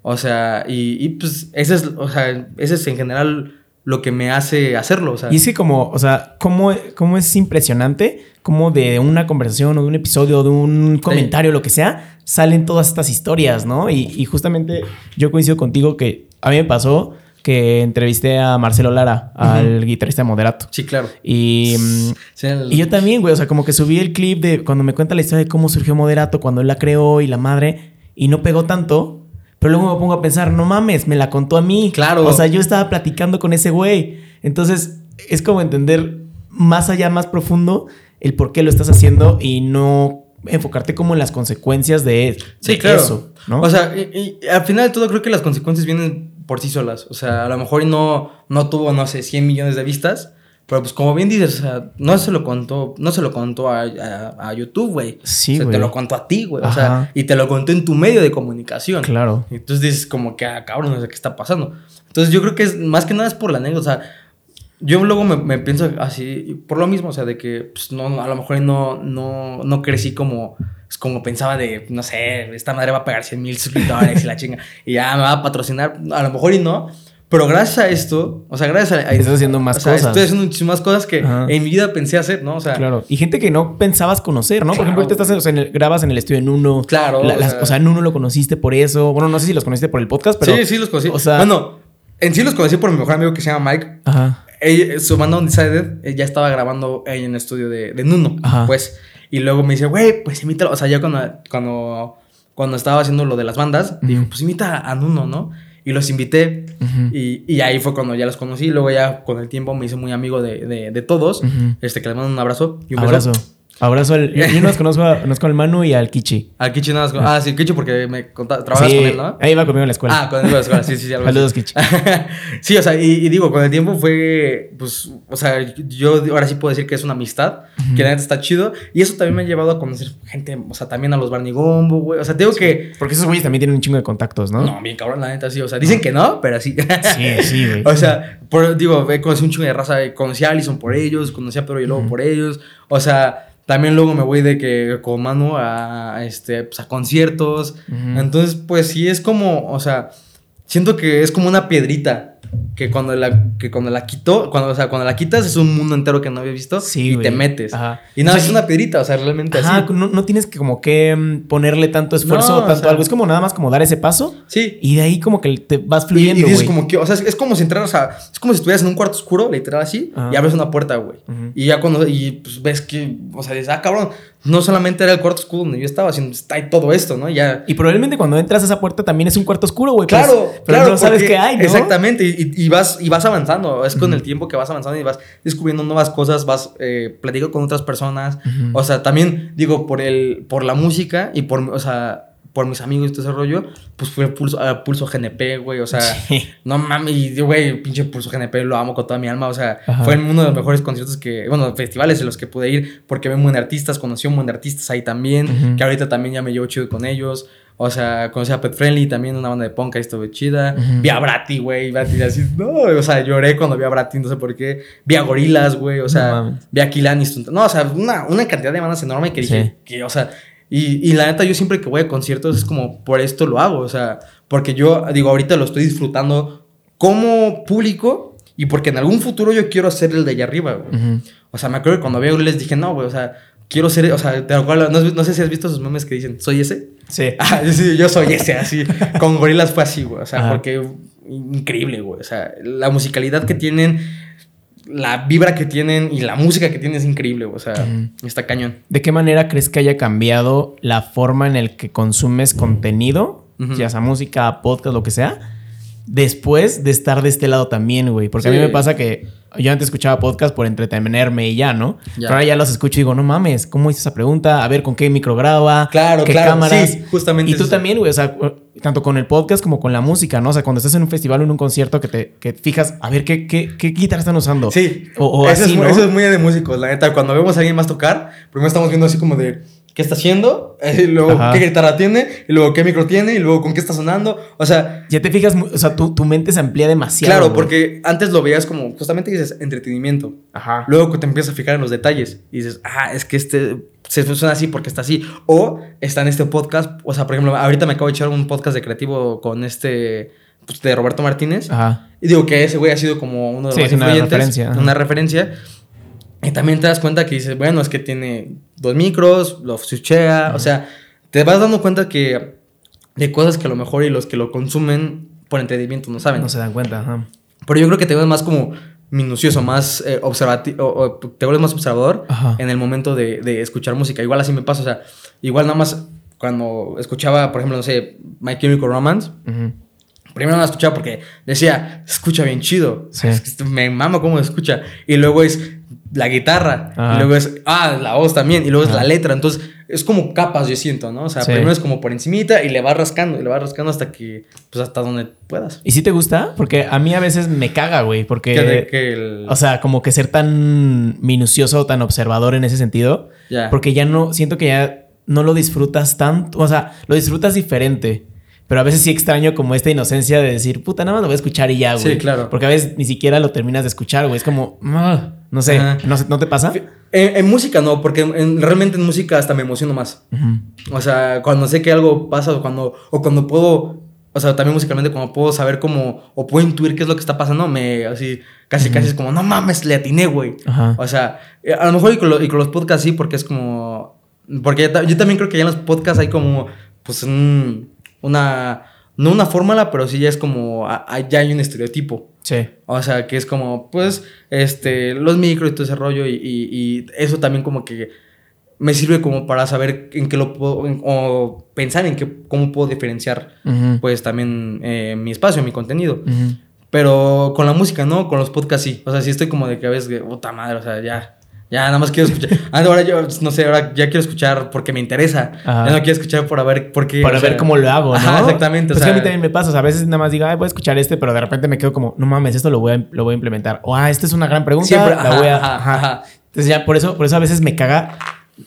O sea, y, y pues ese es, o sea, ese es en general lo que me hace hacerlo. O sea, Y es que como, o sea, cómo, cómo es impresionante, como de una conversación o de un episodio, de un comentario, lo que sea, salen todas estas historias, ¿no? Y, y justamente yo coincido contigo que a mí me pasó que entrevisté a Marcelo Lara, al guitarrista de Moderato. sí, claro. Y, mm, Sí, el- y yo también, güey, o sea, como que subí el clip de cuando me cuenta la historia de cómo surgió Moderato, cuando él la creó y la madre, y no pegó tanto. Pero luego me pongo a pensar, no mames, me la contó a mí. Claro. O sea, yo estaba platicando con ese güey. Entonces, es como entender más allá, más profundo, el por qué lo estás haciendo y no enfocarte como en las consecuencias de, Sí, de claro. eso, ¿no? O sea, y, y al final de todo creo que las consecuencias vienen por sí solas. O sea, a lo mejor no, no tuvo, no sé, 100 millones de vistas. Pero pues como bien dices, o sea, no se lo contó, no se lo contó a, a- a YouTube, güey. Sí, o sea, te güey. lo contó a ti, güey. O sea, y te lo contó en tu medio de comunicación. claro. Entonces dices como que, ah, cabrón, no sé qué está pasando. Entonces yo creo que es más que nada es por la anécdota. O sea, yo luego me, me pienso así, por lo mismo, o sea, de que pues, no, a lo mejor no, no, no crecí como, pues, como pensaba de, no sé, esta madre va a pagar 100 mil suscriptores y la chinga, y ya me va a patrocinar. A lo mejor y no. Pero gracias a esto, o sea, gracias a... a- Estás haciendo más o sea, cosas. Estoy haciendo muchísimas cosas que Ajá. en mi vida pensé hacer, ¿no? O sea, Claro. Y gente que no pensabas conocer, ¿no? Por ejemplo, ahorita estás, o sea, en el- grabas en el estudio en uno. Claro, La- o las- sea- o sea, en uno lo conociste por eso. Bueno, no sé si los conociste por el podcast, pero. sí, sí los conocí. O sea. bueno, en sí los conocí por mi mejor amigo que se llama Mike. Ajá. Ella- su banda Undecided eh, ya estaba grabando en el estudio de, de Nuno, Ajá. pues. Y luego me dice, güey, pues invítalo. O sea, ya cuando, cuando, cuando estaba haciendo lo de las bandas, dijo, Ujú. pues invita a Nuno, ¿no? Y los invité. Y, y ahí fue cuando ya los conocí. Y luego ya con el tiempo me hice muy amigo de, de, de todos. Este, que les mando un abrazo y un Abrazo. beso. Abrazo. al- yo yo nos [LAUGHS] conozco, a- conozco al Manu y al Kichi. Al Kichi nada más. con- Ah, sí, Kichi porque me contaba, trabajas Sí, con él, ¿no? Ahí iba conmigo en la escuela. Ah, con él, con él, sí, sí, sí. Saludos, Kichi. [LAUGHS] sí, o sea, y, y digo, con el tiempo fue, pues, o sea, yo ahora sí puedo decir que es una amistad, que la neta está chido, y eso también me ha llevado a conocer gente, o sea, también a los Barney Gombo, güey, o sea, tengo que... Porque esos güeyes también tienen un chingo de contactos, ¿no? No, bien cabrón, la neta, sí, o sea, dicen que no, pero sí. Sí, sí, güey. [LAUGHS] o sea, por- digo, conocí un chingo de raza, eh, conocí a Allison por ellos, conocí a Pedro y Ujú. por ellos, o sea... También luego me voy de que con Manu a, este, pues, a conciertos. Entonces, pues sí es como, o sea, siento que es como una piedrita que cuando la, que cuando la quito, cuando, o sea, cuando la quitas es un mundo entero que no había visto Sí, y te metes. Ajá. Y nada, O sea, es una piedrita, o sea, realmente Ajá, así. no, no tienes que como que mm, ponerle tanto esfuerzo No, o o tanto sea- algo. Es como nada más como dar ese paso Sí. y de ahí como que te vas Y, y fluyendo, dices como que, o sea, es, es como si entraras a, es como si estuvieras en un cuarto oscuro, literal así, Ajá. y abres una puerta, güey. Y ya cuando, y pues ves que, o sea, dices, ah, cabrón, no solamente era el cuarto oscuro donde yo estaba, sino está ahí todo esto, ¿no? Ya. Y probablemente cuando entras a esa puerta también es un cuarto oscuro, güey. pues, Claro, pero claro. no sabes qué hay, ¿no? Exactamente, y, y vas, y vas avanzando. Es con el tiempo que vas avanzando y vas descubriendo nuevas cosas, vas eh, platicando con otras personas. O sea, también, digo, por el, por la música y por, o sea, por mis amigos y todo ese rollo, pues fue Pulso, a Pulso GNP, güey. O sea, [LAUGHS] Sí. no mames, güey, pinche Pulso GNP lo amo con toda mi alma. O sea, Ajá. fue uno de los mejores conciertos que, bueno, festivales en los que pude ir, porque ven buen artistas, conocí a un buen artistas ahí también, que ahorita también ya me llevo chido con ellos. O sea, conocí a Pet Friendly, también una banda de punk, ahí estuvo chida. Ujú. Vi a Brati, güey, Brati así, no, o sea, lloré cuando vi a Brati, no sé por qué. Vi a Gorilas, güey, o sea, No vi a Kilan No, o sea, una, una cantidad de bandas enorme que dije, Sí. que, o sea, y, y la neta, yo siempre que voy a conciertos es como, por esto lo hago, o sea, porque yo, digo, ahorita lo estoy disfrutando como público y porque en algún futuro yo quiero ser el de allá arriba, güey. Ujú. O sea, me acuerdo que cuando vi a Gorilas dije, no, güey, o sea, quiero ser, o sea, te acuerdas, no, no sé si has visto esos memes que dicen, ¿soy ese? Sí. [LAUGHS] Ah, sí, yo soy ese, así. Con gorilas fue así, güey. O sea, Ajá. porque increíble, güey. O sea, la musicalidad que tienen, la vibra que tienen y la música que tienen es increíble. O sea, está cañón. ¿De qué manera crees que haya cambiado la forma en el que consumes contenido, ya sea música, podcast, lo que sea, después de estar de este lado también, güey? Porque a mí me pasa que yo antes escuchaba podcast por entretenerme y ya, ¿no? Ya. Pero ahora ya los escucho y digo, no mames, ¿cómo hice esa pregunta? A ver, ¿con qué micro graba? Claro, ¿Qué claro, cámaras? sí, justamente Y tú eso. también, güey, o sea, tanto con el podcast como con la música, ¿no? O sea, cuando estás en un festival o en un concierto que te que fijas, a ver, ¿qué, qué, qué guitarra están usando? Sí. O, o eso, así, es, ¿no? eso es muy de músicos, la neta. Cuando vemos a alguien más tocar, primero estamos viendo así como de. Qué está haciendo, [LAUGHS] y luego Ajá. qué guitarra tiene, y luego qué micro tiene, y luego con qué está sonando. O sea, Ya te fijas, o sea, tu, tu mente se amplía demasiado. claro, güey. porque antes lo veías como, justamente dices, entretenimiento. Ajá. Luego te empiezas a fijar en los detalles y dices, ah, es que este se suena así porque está así. O está en este podcast. O sea, por ejemplo, ahorita me acabo de echar un podcast de creativo con este, pues, de Roberto Martínez. Ajá. Y digo que ese güey ha sido como uno de los Sí, más una influyentes. referencia. Una referencia. Y también te das cuenta que dices, bueno, es que tiene dos micros, lo switchea. O sea, te vas dando cuenta que de cosas que a lo mejor y los que lo consumen por entretenimiento no saben. No se dan cuenta, ajá. Pero yo creo que te vuelves más como minucioso, más eh, observativo, o, te vuelves más observador Ajá. en el momento de, de escuchar música. Igual así me pasa, o sea, igual nada más cuando escuchaba, por ejemplo, no sé, My Chemical Romance, Ujú. primero no la escuchaba porque decía, escucha bien chido, Sí. Es que me mama cómo se escucha. Y luego es la guitarra, Ajá. y luego es, ah, la voz también, y luego es la letra. Entonces, es como capas, yo siento, ¿no? O sea, Sí. primero es como por encimita y le vas rascando, y le vas rascando hasta que, pues hasta donde puedas. ¿Y si te gusta? Porque a mí a veces me caga, güey, porque... Que de- que el- O sea, como que ser tan minucioso, tan observador en ese sentido. Porque ya no, siento que ya no lo disfrutas tanto. O sea, lo disfrutas diferente. Pero a veces sí extraño como esta inocencia de decir, puta, nada más lo voy a escuchar y ya, güey. Sí, claro. Porque a veces ni siquiera lo terminas de escuchar, güey. Es como, ah, no sé, Ajá. no, sé, ¿no te pasa? En, en música no, porque en- en- realmente en música hasta me emociono más. O sea, cuando sé que algo pasa o cuando, o cuando puedo, o sea, también musicalmente cuando puedo saber cómo, o puedo intuir qué es lo que está pasando, me, así, casi, casi es como, no mames, le atiné, güey. Ajá. O sea, eh, a lo mejor y con, lo- y con los podcasts sí, porque es como, porque yo también creo que ya en los podcasts hay como, pues, un- una, no una fórmula, pero sí ya es como, a- a- ya hay un estereotipo. Sí. O sea, que es como, pues, este, los micros y todo ese rollo y, y- y eso también como que me sirve como para saber en qué lo puedo, en- o pensar en qué, cómo puedo diferenciar, pues, también eh, mi espacio, mi contenido. Pero con la música, ¿no? Con los podcasts sí. O sea, sí estoy como de que a veces, puta madre, o sea, ya. Ya, nada más quiero escuchar. [LAUGHS] Ah, ahora yo, no sé, ahora ya quiero escuchar porque me interesa. Ajá. Ya no quiero escuchar para ver por qué. Para o sea, ver cómo lo hago, ¿no? Ajá, exactamente. o Pues que a mí sea, también me pasa. O sea, a veces nada más digo, ay, voy a escuchar este, pero de repente me quedo como, no mames, esto lo voy a, lo voy a implementar. O, ah, esta es una gran pregunta. Siempre, la ajá, voy a. Entonces ya por eso, por eso a veces me caga.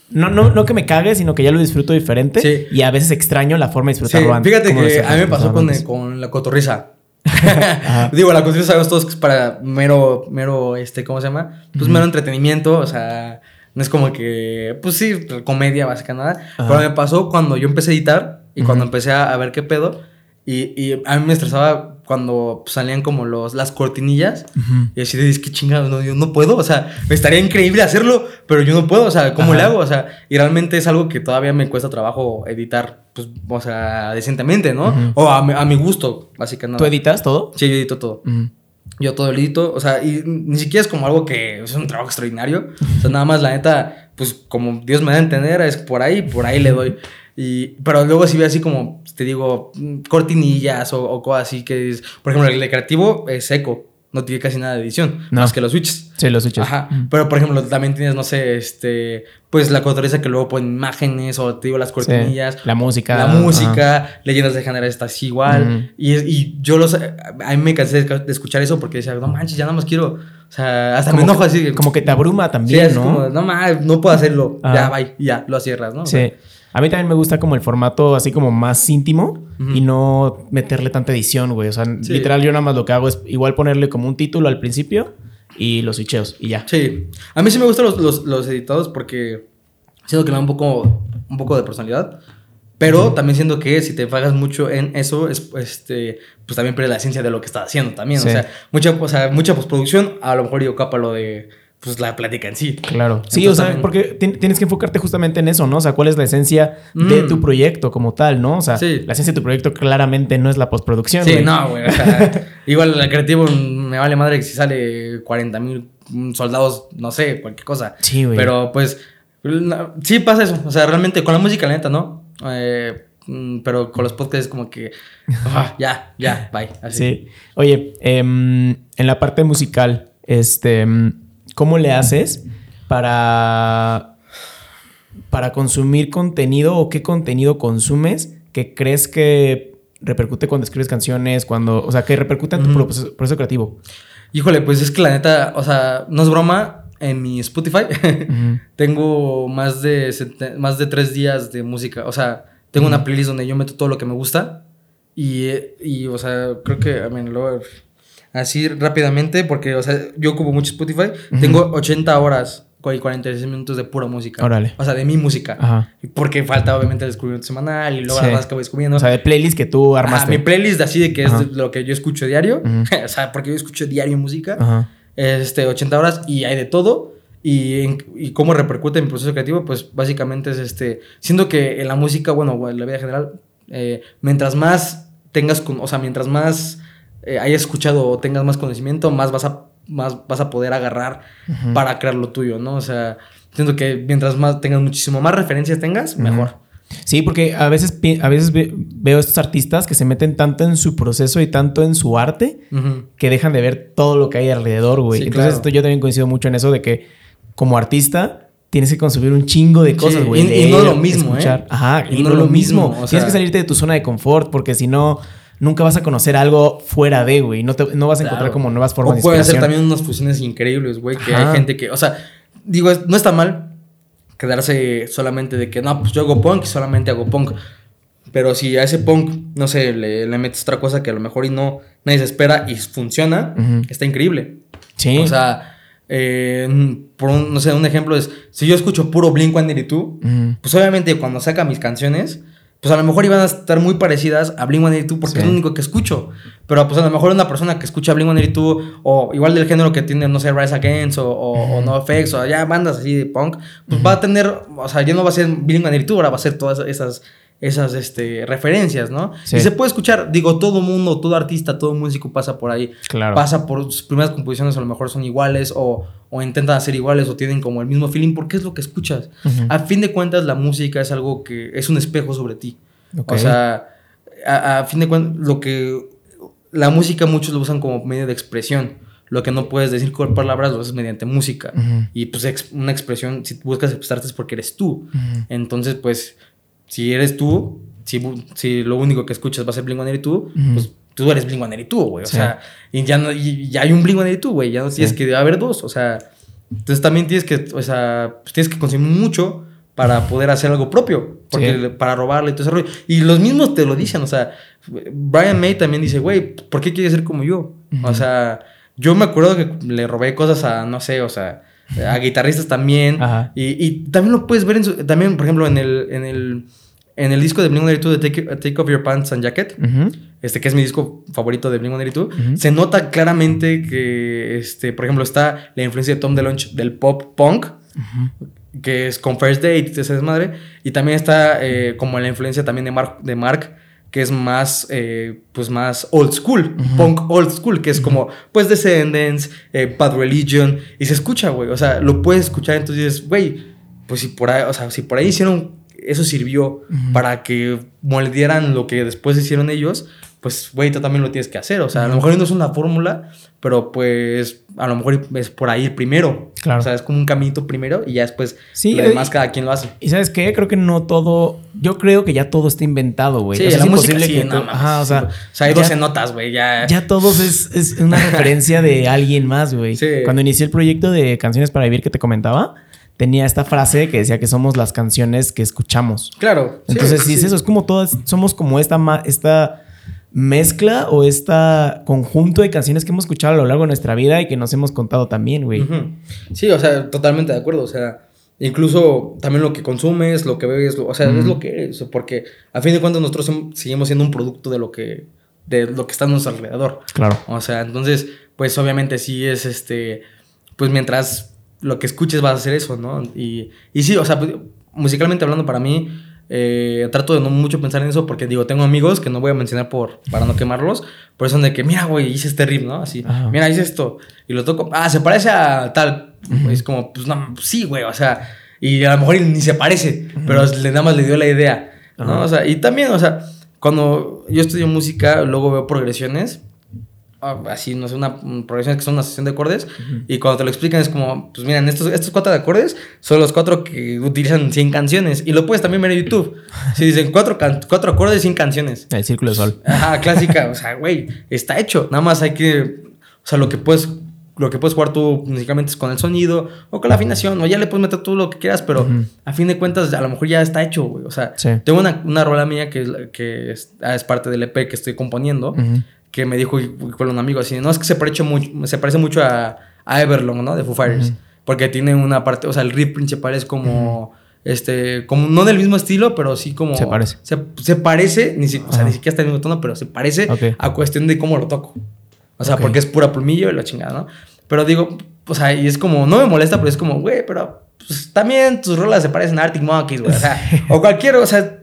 No, no, no que me cague, sino que ya lo disfruto diferente. Sí. Y a veces extraño la forma de Sí, disfrutarlo antes. fíjate que a mí me pasó con, con la cotorriza. [LAUGHS] Digo, la cotorriza sabemos todos que es para mero, mero, este, ¿cómo se llama? Pues mero entretenimiento, o sea, no es como que, pues sí, comedia básica, nada. Ajá. Pero me pasó cuando yo empecé a editar y cuando empecé a, a ver qué pedo. Y, y a mí me estresaba cuando salían como los, las cortinillas. Ujú. Y así de, es que chingados, no, yo no puedo, o sea, me estaría increíble hacerlo, pero yo no puedo, o sea, ¿cómo Ajá. le hago? O sea, y realmente es algo que todavía me cuesta trabajo editar, pues, o sea, decentemente, ¿no? Ujú. O a mi, a mi gusto, básicamente. ¿Tú editas todo? Sí, yo edito todo. Ujú. Yo todo edito, o sea, y ni siquiera es como algo que es un trabajo extraordinario. O sea, nada más, la neta, pues, como Dios me da a entender, es por ahí, por ahí le doy. Y, pero luego si veo así como, te digo, mm, cortinillas o, o cosas así que es, por ejemplo, el de creativo es seco, no tiene casi nada de edición, No. más que los switches. Sí, lo escuchas. Ajá. Pero por ejemplo, también tienes, no sé, este, pues la cotorriza que luego pone imágenes o te digo las cortinillas. La música. La música, leyendas de género está así igual. Ujú. y, y yo los. A mí me cansé de, escuchar eso porque decía, no manches, ya nada más quiero. O sea, hasta me Como enojo que- así. Como que te abruma Sí, también, es ¿no? como, no mames, no puedo hacerlo. Ah. Ya, bye. y Ya, lo cierras, ¿no? O Sí. sea, A mí también me gusta como el formato así como más íntimo y no meterle tanta edición, güey. O sea, Sí. literal yo nada más lo que hago es igual ponerle como un título al principio y los switcheos y ya. Sí. A mí sí me gustan los, los, los editados porque siento que le da un poco, un poco de personalidad. Pero también siento que si te enfocas mucho en eso, es, este, pues también pierdes la esencia de lo que estás haciendo también. Sí. O, sea, mucha, o sea, mucha postproducción, a lo mejor yo capa lo de pues, la plática en sí. Claro. Sí, Entonces o sea, también- porque ti- tienes que enfocarte justamente en eso, ¿no? O sea, cuál es la esencia de Mm. tu proyecto como tal, ¿no? O sea, Sí. la esencia de tu proyecto claramente no es la postproducción. Sí, güey. no, güey. O sea, [LAUGHS] igual el creativo me vale madre que si sale 40 mil soldados, no sé, cualquier cosa. Sí, güey. Pero pues, sí pasa eso. O sea, realmente con la música, la neta, ¿no? Eh, mm, pero con los podcasts es como que, ah, ya, ya, bye. Así. Sí. Oye, em, en la parte musical, este, em, ¿cómo le haces para, para consumir contenido o qué contenido consumes que crees que repercute cuando escribes canciones, cuando, o sea, que repercute en tu proceso, proceso creativo? Híjole, pues es que la neta, o sea, no es broma. en mi Spotify [LAUGHS] tengo más de, más de tres días de música. O sea, tengo una playlist donde yo meto todo lo que me gusta. Y, y o sea, creo que, I mean, así rápidamente, porque, o sea, yo ocupo mucho Spotify. Tengo 80 horas y 46 minutos de pura música. Órale. O sea, de mi música. Ajá. Porque falta obviamente el descubrimiento semanal y luego las que voy descubriendo. O sea, de playlist que tú armaste. mi playlist así de que es lo que yo escucho diario. [LAUGHS] o sea, porque yo escucho diario música. Ajá. Este, 80 horas y hay de todo. Y, y, cómo repercute en mi proceso creativo, pues básicamente es este. Siento que en la música, bueno, en la vida general, eh, mientras más tengas, o sea, mientras más eh, hayas escuchado o tengas más conocimiento, más vas a más vas a poder agarrar para crear lo tuyo, ¿no? O sea, siento que mientras más tengas muchísimo más referencias tengas, mejor. Sí, porque a veces, a veces veo estos artistas que se meten tanto en su proceso y tanto en su arte que dejan de ver todo lo que hay alrededor, güey. Entonces, esto yo también coincido mucho en eso de que como artista tienes que consumir un chingo de cosas, güey. y, no lo mismo, ¿eh? Ajá, y, no, lo mismo. tienes que salirte de tu zona de confort porque si no nunca vas a conocer algo fuera de, güey. No, no vas a encontrar como nuevas formas o puede ser también unas fusiones increíbles, güey. Que hay gente que, o sea, digo, no está mal quedarse solamente de que, no, pues yo hago punk y solamente hago punk. Pero si a ese punk, no sé, le, metes otra cosa que a lo mejor y no nadie se espera y funciona, está increíble. Sí. O sea, eh, por un, no sé, un ejemplo es, si yo escucho puro Blink-182, pues obviamente cuando saca mis canciones, pues a lo mejor iban a estar muy parecidas a Blink-182 porque es lo único que escucho. Pero pues a lo mejor una persona que escucha Blink-182 o igual del género que tiene, no sé, Rise Against o, o, NoFX o ya bandas así de punk, pues va a tener, o sea, ya no va a ser Blink-182, ahora va a ser todas esas esas este, referencias, ¿no? Y se puede escuchar, digo, todo mundo, todo artista, todo músico pasa por ahí. Claro. Pasa por sus primeras composiciones, a lo mejor son iguales o, o intentan hacer iguales o tienen como el mismo feeling, porque es lo que escuchas. A fin de cuentas, la música es algo que es un espejo sobre ti. O sea, a, fin de cuentas, lo que la música muchos lo usan como medio de expresión. Lo que no puedes decir con palabras lo haces mediante música. Y pues una expresión, si buscas expresarte es porque eres tú. Entonces, pues si eres tú, si, si lo único que escuchas va a ser Blink-182, tú, pues tú eres Blink-182, güey. O sea, y ya, no, ya hay un Blink-182, güey. Ya no tienes que haber dos. O sea, entonces también tienes que, o sea, pues tienes que consumir mucho para poder hacer algo propio. Porque para robarle y todo ese rollo. Y los mismos te lo dicen, o sea, Brian May también dice, güey, ¿por qué quieres ser como yo? O sea, yo me acuerdo que le robé cosas a, no sé, o sea, a guitarristas también. Y, y, también lo puedes ver en su, también, por ejemplo, en el, en el en el disco de Blink-182 de Take, Take, Off Your Pants and Jacket, este que es mi disco favorito de Blink-182, se nota claramente que, este, por ejemplo, está la influencia de Tom DeLonge del pop punk, que es con First Date, esa desmadre, y también está eh, como la influencia también de Mark, de Mark que es más, eh, pues más old school, punk old school, que es como, pues Descendants, eh, Bad Religion, y se escucha, güey, o sea, lo puedes escuchar, entonces dices, güey, pues si por ahí, o sea, si por ahí hicieron eso sirvió para que moldearan lo que después hicieron ellos, pues, güey, tú también lo tienes que hacer. O sea, a lo mejor no es una fórmula, pero pues a lo mejor es por ahí primero. Claro. O sea, es como un caminito primero y ya después sí, lo demás cada quien lo hace. Y sabes qué, creo que no todo, yo creo que ya todo está inventado, güey. Sí, es imposible que Ajá, o sea, o sea, hay 12 notas, güey, ya. Ya todos es, es una referencia de [LAUGHS] alguien más, güey. Sí. Cuando inicié el proyecto de Canciones para Vivir que te comentaba, tenía esta frase que decía que somos las canciones que escuchamos. Claro. Entonces, sí, es eso, es como todas, somos como esta, esta mezcla o este conjunto de canciones que hemos escuchado a lo largo de nuestra vida y que nos hemos contado también, güey. Sí, o sea, totalmente de acuerdo. O sea, incluso también lo que consumes, lo que bebes, o sea, es lo que eres. Porque a fin de cuentas nosotros seguimos siendo un producto de lo que, de lo que está a nuestro alrededor. Claro. O sea, entonces, pues obviamente sí es este, pues mientras lo que escuches vas a hacer eso, ¿no? Y, y sí, o sea, pues, musicalmente hablando para mí, eh, trato de no mucho pensar en eso porque digo, tengo amigos que no voy a mencionar por, para no quemarlos, por eso de que, mira, güey, hice este riff, ¿no? Así, mira, hice esto, y lo toco, ah, se parece a tal, es como, pues no, sí, güey, o sea, y a lo mejor ni se parece, pero le, nada más le dio la idea, ¿no? O sea, y también, o sea, cuando yo estudio música, luego veo progresiones así, no sé, una progresión que son una sesión de acordes. Y cuando te lo explican es como, pues miren, estos, estos cuatro de acordes son los cuatro que utilizan 100 canciones. Y lo puedes también ver en YouTube. [LAUGHS] Si dicen cuatro, cuatro acordes, 100 canciones. El círculo de sol. Ajá, clásica. o sea, güey, está hecho. Nada más hay que, o sea, lo que puedes lo que puedes jugar tú musicalmente es con el sonido o con la afinación, o ya le puedes meter todo lo que quieras, pero a fin de cuentas a lo mejor ya está hecho, güey. O sea, tengo una, una rola mía que, es, que ah, es, parte del EP que estoy componiendo, que me dijo con un amigo así, no, es que se parece mucho, se parece mucho a, a Everlong, ¿no? De Foo Fighters. Porque tiene una parte, o sea, el riff principal es como este, como no del mismo estilo, pero sí como... Se parece. Se, parece, ni, o sea, ni siquiera está en el mismo tono, pero se parece a cuestión de cómo lo toco. O sea, porque es pura plumillo y la chingada, ¿no? Pero digo, o sea, y es como, no me molesta, pero es como, güey, pero pues, también tus rolas se parecen a Arctic Monkeys, güey. O sea, [LAUGHS] o cualquier, o sea,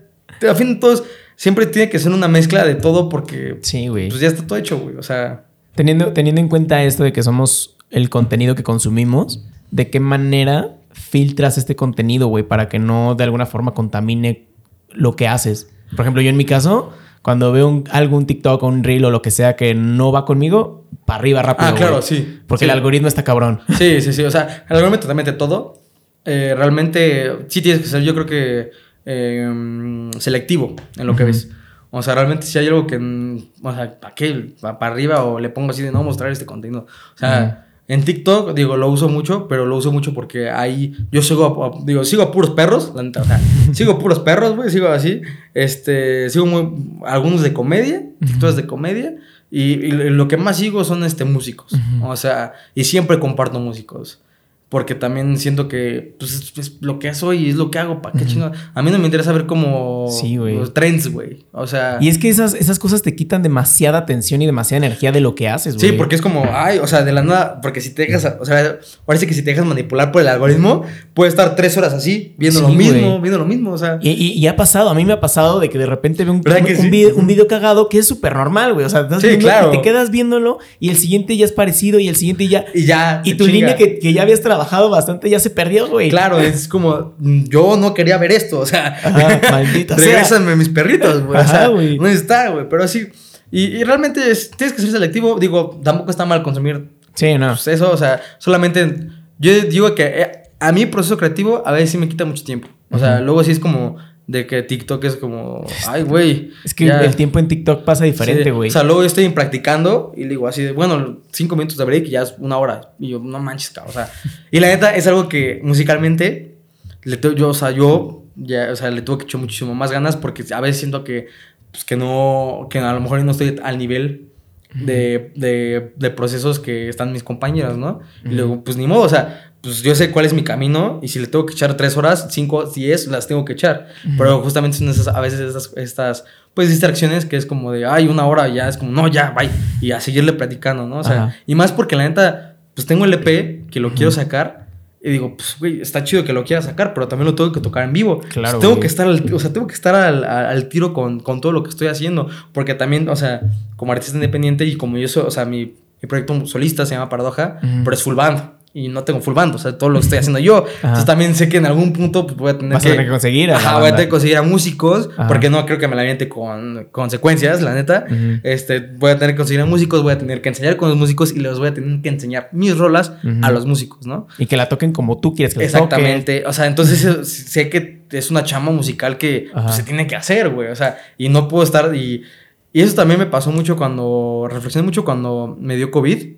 a fin de todos, siempre tiene que ser una mezcla de todo porque... Sí, güey. Pues ya está todo hecho, güey. O sea... Teniendo, teniendo en cuenta esto de que somos el contenido que consumimos, ¿de qué manera filtras este contenido, güey, para que no de alguna forma contamine lo que haces? Por ejemplo, yo en mi caso, cuando veo un, algún TikTok o un reel o lo que sea que no va conmigo, para arriba rápido. Ah, claro, sí. Porque el algoritmo está cabrón. Sí, sí, sí. O sea, el algoritmo totalmente todo. Eh, realmente sí tienes que ser, yo creo que eh, selectivo en lo que ves. O sea, realmente si hay algo que, o sea, ¿para qué? ¿Para arriba o le pongo así de no mostrar este contenido? O sea, en TikTok, digo, lo uso mucho, pero lo uso mucho porque ahí yo sigo a, digo, sigo a puros perros, la neta, o sea, sigo puros perros, güey, sigo así. Este, sigo muy, algunos de comedia, TikToks de comedia, y, lo que más sigo son este músicos. O sea, y siempre comparto músicos. Porque también siento que pues, es, lo que soy y es lo que hago. ¿Para qué chingada? A mí no me interesa ver como sí, los trends, güey. O sea. Y es que esas, esas cosas te quitan demasiada atención y demasiada energía de lo que haces, güey. Sí, porque es como, ay, o sea, de la nada. Porque si te dejas, o sea, parece que si te dejas manipular por el algoritmo, puedes estar tres horas así, viendo lo mismo, viendo lo mismo, o sea. Y, y, ha pasado, a mí me ha pasado de que de repente veo un, un, video, un, video, cagado que es súper normal, güey. O sea, claro. te quedas viéndolo y el siguiente ya es parecido y el siguiente ya. Y ya. Y tu línea que, que ya habías trabajado bastante ya se perdió, güey. Claro, es como, yo no quería ver esto, o sea, [LAUGHS] maldita Regrésanme mis perritos, güey. O sea, no está, güey, pero sí. Y, realmente tienes que ser selectivo. Digo, tampoco está mal consumir. Sí, no. Pues eso, o sea, solamente. Yo digo que eh, a mí, proceso creativo, a veces sí me quita mucho tiempo. O sea, luego sí es como de que TikTok es como, ay, güey. Es que el tiempo en TikTok pasa diferente, güey. o sea, luego estoy practicando y le digo así de, bueno, cinco minutos de break y ya es una hora. Y yo, no manches, cabrón. O sea, y la neta es algo que musicalmente, le tengo, yo, o sea, yo, ya, o sea, le tuve que echar muchísimo más ganas porque a veces siento que, pues, que no, que a lo mejor no estoy al nivel de, de, de, procesos que están mis compañeros, ¿no? Y luego, pues ni modo, o sea, pues yo sé cuál es mi camino y si le tengo que echar tres horas, cinco, diez, las tengo que echar. Pero justamente son esas, a veces estas, estas, pues distracciones que es como de, ay, una hora ya, es como, no, ya, bye. Y a seguirle platicando, ¿no? O sea, y más porque la neta, pues tengo el EP que lo quiero sacar. Y digo, pues, güey, está chido que lo quiera sacar, pero también lo tengo que tocar en vivo. Claro. tengo que estar al, o sea, tengo que estar al, al, tiro con, con, todo lo que estoy haciendo. Porque también, o sea, como artista independiente y como yo soy, o sea, mi, mi proyecto solista se llama Paradoja, pero es full band y no tengo full band, o sea, todo lo estoy haciendo yo. Entonces también sé que en algún punto pues, voy a tener, que, conseguir. ajá, voy a tener que conseguir a músicos, porque no creo que me la aviente con consecuencias, la neta. este, voy a tener que conseguir a músicos, voy a tener que enseñar con los músicos y les voy a tener que enseñar mis rolas a los músicos, ¿no? Y que la toquen como tú quieres que la Exactamente. O sea, entonces sé que es una chama musical que pues, se tiene que hacer, güey. O sea, y no puedo estar y... Y eso también me pasó mucho cuando, reflexioné mucho cuando me dio COVID.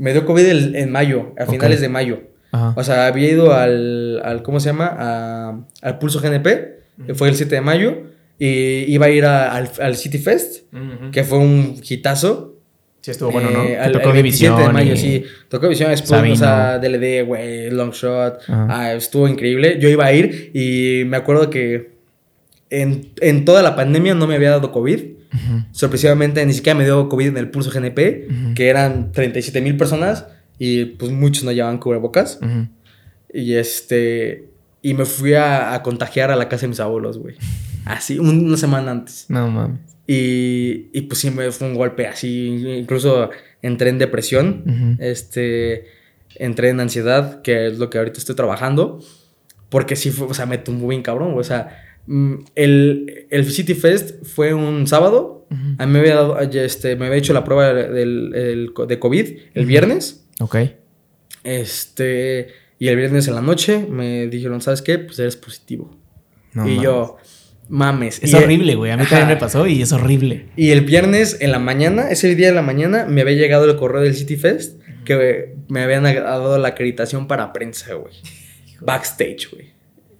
Me dio COVID en mayo, a finales de mayo. O sea, había ido al, al ¿cómo se llama? al Pulso GNP, que fue el 7 de mayo, y iba a ir al, al, City Fest, que fue un hitazo. Sí, estuvo bueno, ¿no? Eh, al, tocó el 27 de mayo, sí. Tocó División después, o sea, DLD, güey, Long Shot. Ah, estuvo increíble. Yo iba a ir y me acuerdo que en, en toda la pandemia no me había dado COVID. Sorpresivamente ni siquiera me dio COVID en el pulso GNP, que eran 37 mil personas y pues muchos no llevaban cubrebocas. Y este. Y me fui a, contagiar a la casa de mis abuelos, güey. [LAUGHS] Así, una semana antes. No mames. Y, y pues sí me fue un golpe así. Incluso entré en depresión. Este. Entré en ansiedad, que es lo que ahorita estoy trabajando. Porque sí fue, o sea, me tumbó bien cabrón, O sea, el, el City Fest fue un sábado. A mí me había, dado, este, me había hecho la prueba del, de COVID el viernes. Ok. Este, y el viernes en la noche me dijeron, ¿sabes qué? Pues eres positivo. y yo, mames. Es horrible, güey. A mí también me pasó y es horrible. Y el viernes en la mañana, ese día de la mañana, me había llegado el correo del City Fest que me habían dado la acreditación para prensa, güey. [LAUGHS] Backstage, güey.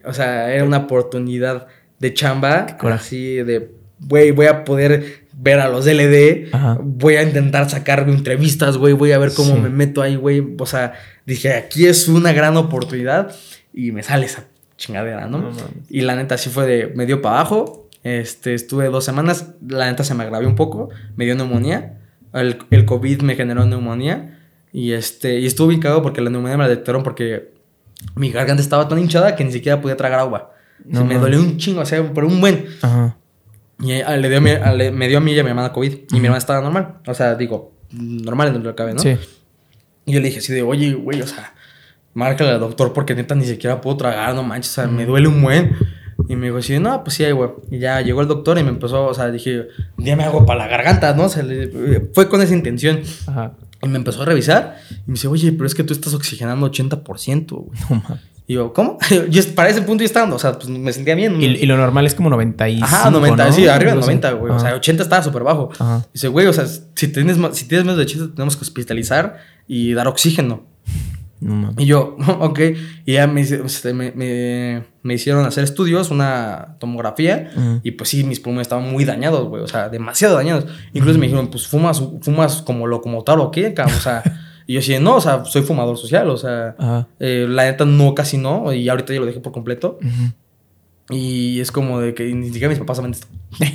O sea, era una oportunidad de chamba, así de, güey, voy a poder ver a los LD, voy a intentar sacar entrevistas, güey, voy a ver cómo me meto ahí, güey. O sea, dije, aquí es una gran oportunidad y me sale esa chingadera, ¿no? y la neta sí fue de, me dio para abajo, este, estuve dos semanas, la neta se me agravió un poco, me dio neumonía, el, el COVID me generó neumonía y este, y estuve ubicado porque la neumonía me la detectaron porque mi garganta estaba tan hinchada que ni siquiera podía tragar agua. Me dolió un chingo, o sea, por un buen. Ajá. Y eh, le dio, me dio a mí y a mi hermana COVID. Y mi hermana estaba normal. O sea, digo, normal en lo que cabe, ¿no? Sí. Y yo le dije así de, oye, güey, o sea, márcale al doctor porque neta ni siquiera puedo tragar, no manches, o sea, me duele un buen. Y me dijo así, no, pues sí, güey. Y ya llegó el doctor y me empezó, o sea, dije, ya me hago para la garganta, ¿no? O sea, fue con esa intención. Ajá. Y me empezó a revisar y me dice, oye, pero es que tú estás oxigenando 80%, güey. No mames. Y yo, ¿cómo? [LAUGHS] yo para ese punto ya estaba, o sea, pues me sentía bien. Y, lo normal es como 95. Ajá, 90, sí, arriba de 90, güey. O sea, 80 estaba súper bajo. Ajá. Dice, güey, o sea, si tienes, si tienes menos de 80, tenemos que hospitalizar y dar oxígeno. No, y yo, [LAUGHS] ok. Y ya este, me, me, me, hicieron hacer estudios, una tomografía. Y pues sí, mis pulmones estaban muy dañados, güey. O sea, demasiado dañados. Incluso me dijeron, pues fumas, fumas como locomotor o qué, O sea. [LAUGHS] Y yo decía, no, o sea, soy fumador social, o sea, eh, la neta no, casi no, y ahorita ya lo dejé por completo. Y es como de que ni siquiera mis papás saben esto. [LAUGHS]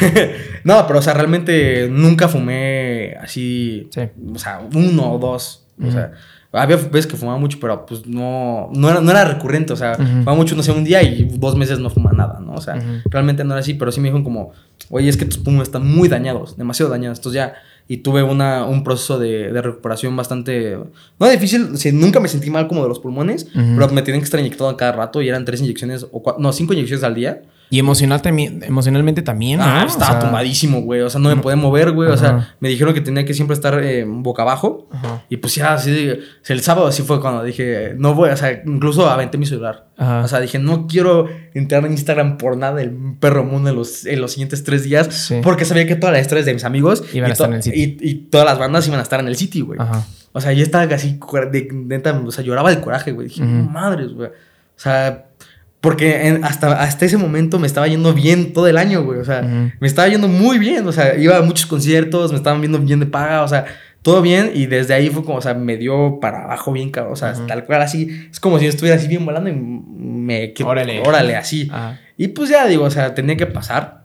[LAUGHS] no, pero o sea, realmente nunca fumé así, o sea, uno o dos, o sea, había veces que fumaba mucho, pero pues no, no, era, no era recurrente, o sea, fumaba mucho, no sé, un día y dos meses no fuma nada, ¿no? O sea, realmente no era así, pero sí me dijeron como, oye, es que tus pulmones están muy dañados, demasiado dañados, entonces ya y tuve una, un proceso de, de, recuperación bastante... No difícil, nunca me sentí mal como de los pulmones, pero me tienen que estar inyectado cada rato y eran tres inyecciones, o no, cinco inyecciones al día. Y emocional también, emocionalmente también, Ah, estaba tumbadísimo, güey. O sea, no me podía mover, güey. O sea, me dijeron que tenía que siempre estar eh, boca abajo. Y pues ya, así, el sábado así fue cuando dije, no voy, o sea, incluso aventé mi celular. O sea, dije, no quiero entrar en Instagram por nada del perro mundo en los, en los siguientes tres días. Porque sabía que todas las estrellas de mis amigos iban a estar en el sitio. Y, todas las bandas iban a estar en el sitio, güey. O sea, yo estaba así, de, neta, o sea, lloraba de coraje, güey. Dije, madres, güey. O sea, porque hasta, hasta ese momento me estaba yendo bien todo el año, güey. O sea, me estaba yendo muy bien. O sea, iba a muchos conciertos, me estaban viendo bien de paga, o sea, todo bien. Y desde ahí fue como, o sea, me dio para abajo bien, cabrón. O sea, tal cual así. Es como si yo estuviera así bien volando y me. Órale. Órale, así. Y pues ya digo, o sea, tenía que pasar.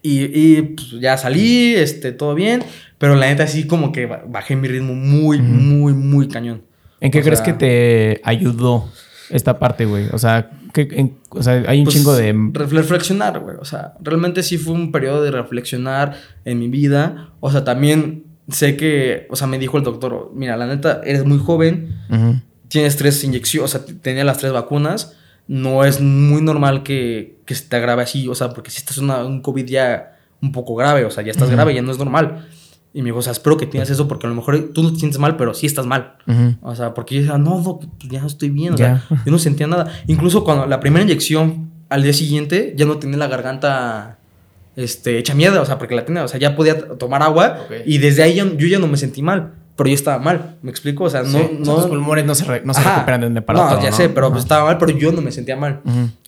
Y, y pues ya salí, este, todo bien. Pero la neta, sí, como que bajé mi ritmo muy, muy, muy cañón. ¿En qué crees que te ayudó esta parte, güey? O sea, que, o sea, hay un pues, chingo de... Reflexionar, güey. O sea, realmente sí fue un periodo de reflexionar en mi vida. O sea, también sé que, o sea, me dijo el doctor, mira, la neta, eres muy joven, tienes tres inyecciones, o sea, tenía las tres vacunas. No es muy normal que, que se te agrave así, o sea, porque si estás en un COVID ya un poco grave, o sea, ya estás grave, ya no es normal. Y me dijo, o sea, espero que tengas eso porque a lo mejor tú no te sientes mal, pero sí estás mal. O sea, porque yo decía, no, pues ya estoy bien. O sea, yo no sentía nada. Incluso cuando la primera inyección, al día siguiente, ya no tenía la garganta este, hecha mierda. O sea, porque la tenía, o sea, ya podía tomar agua. Y desde ahí yo, ya no me sentí mal. Pero yo estaba mal, ¿me explico? O sea, no... no los pulmones no se, no se recuperan de un para No, ya sé, pero pues estaba mal, pero yo no me sentía mal.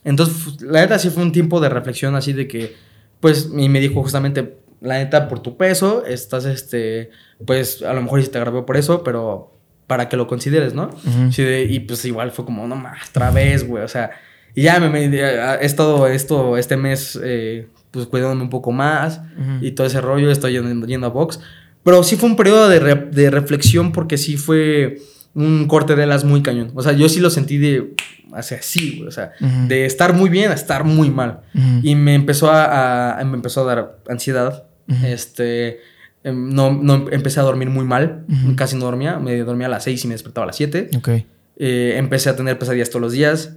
Entonces, la neta sí fue un tiempo de reflexión así de que, pues, y me dijo justamente, la neta, por tu peso, estás, este, pues, a lo mejor sí te agravó por eso, pero para que lo consideres, ¿no? sí, y pues igual fue como, no más, otra vez, güey, o sea, y ya me, he estado esto, este mes, eh, pues, cuidándome un poco más y todo ese rollo, estoy yendo, yendo a box, pero sí fue un periodo de, de reflexión porque sí fue un corte de las muy cañón, o sea, yo sí lo sentí de así, güey. O sea, de estar muy bien a estar muy mal. Y me empezó a, me empezó a dar ansiedad. Este. Em, no, no, empecé a dormir muy mal. Casi no dormía. Me dormía a las 6 y me despertaba a las 7. Ok. Eh, empecé a tener pesadillas todos los días.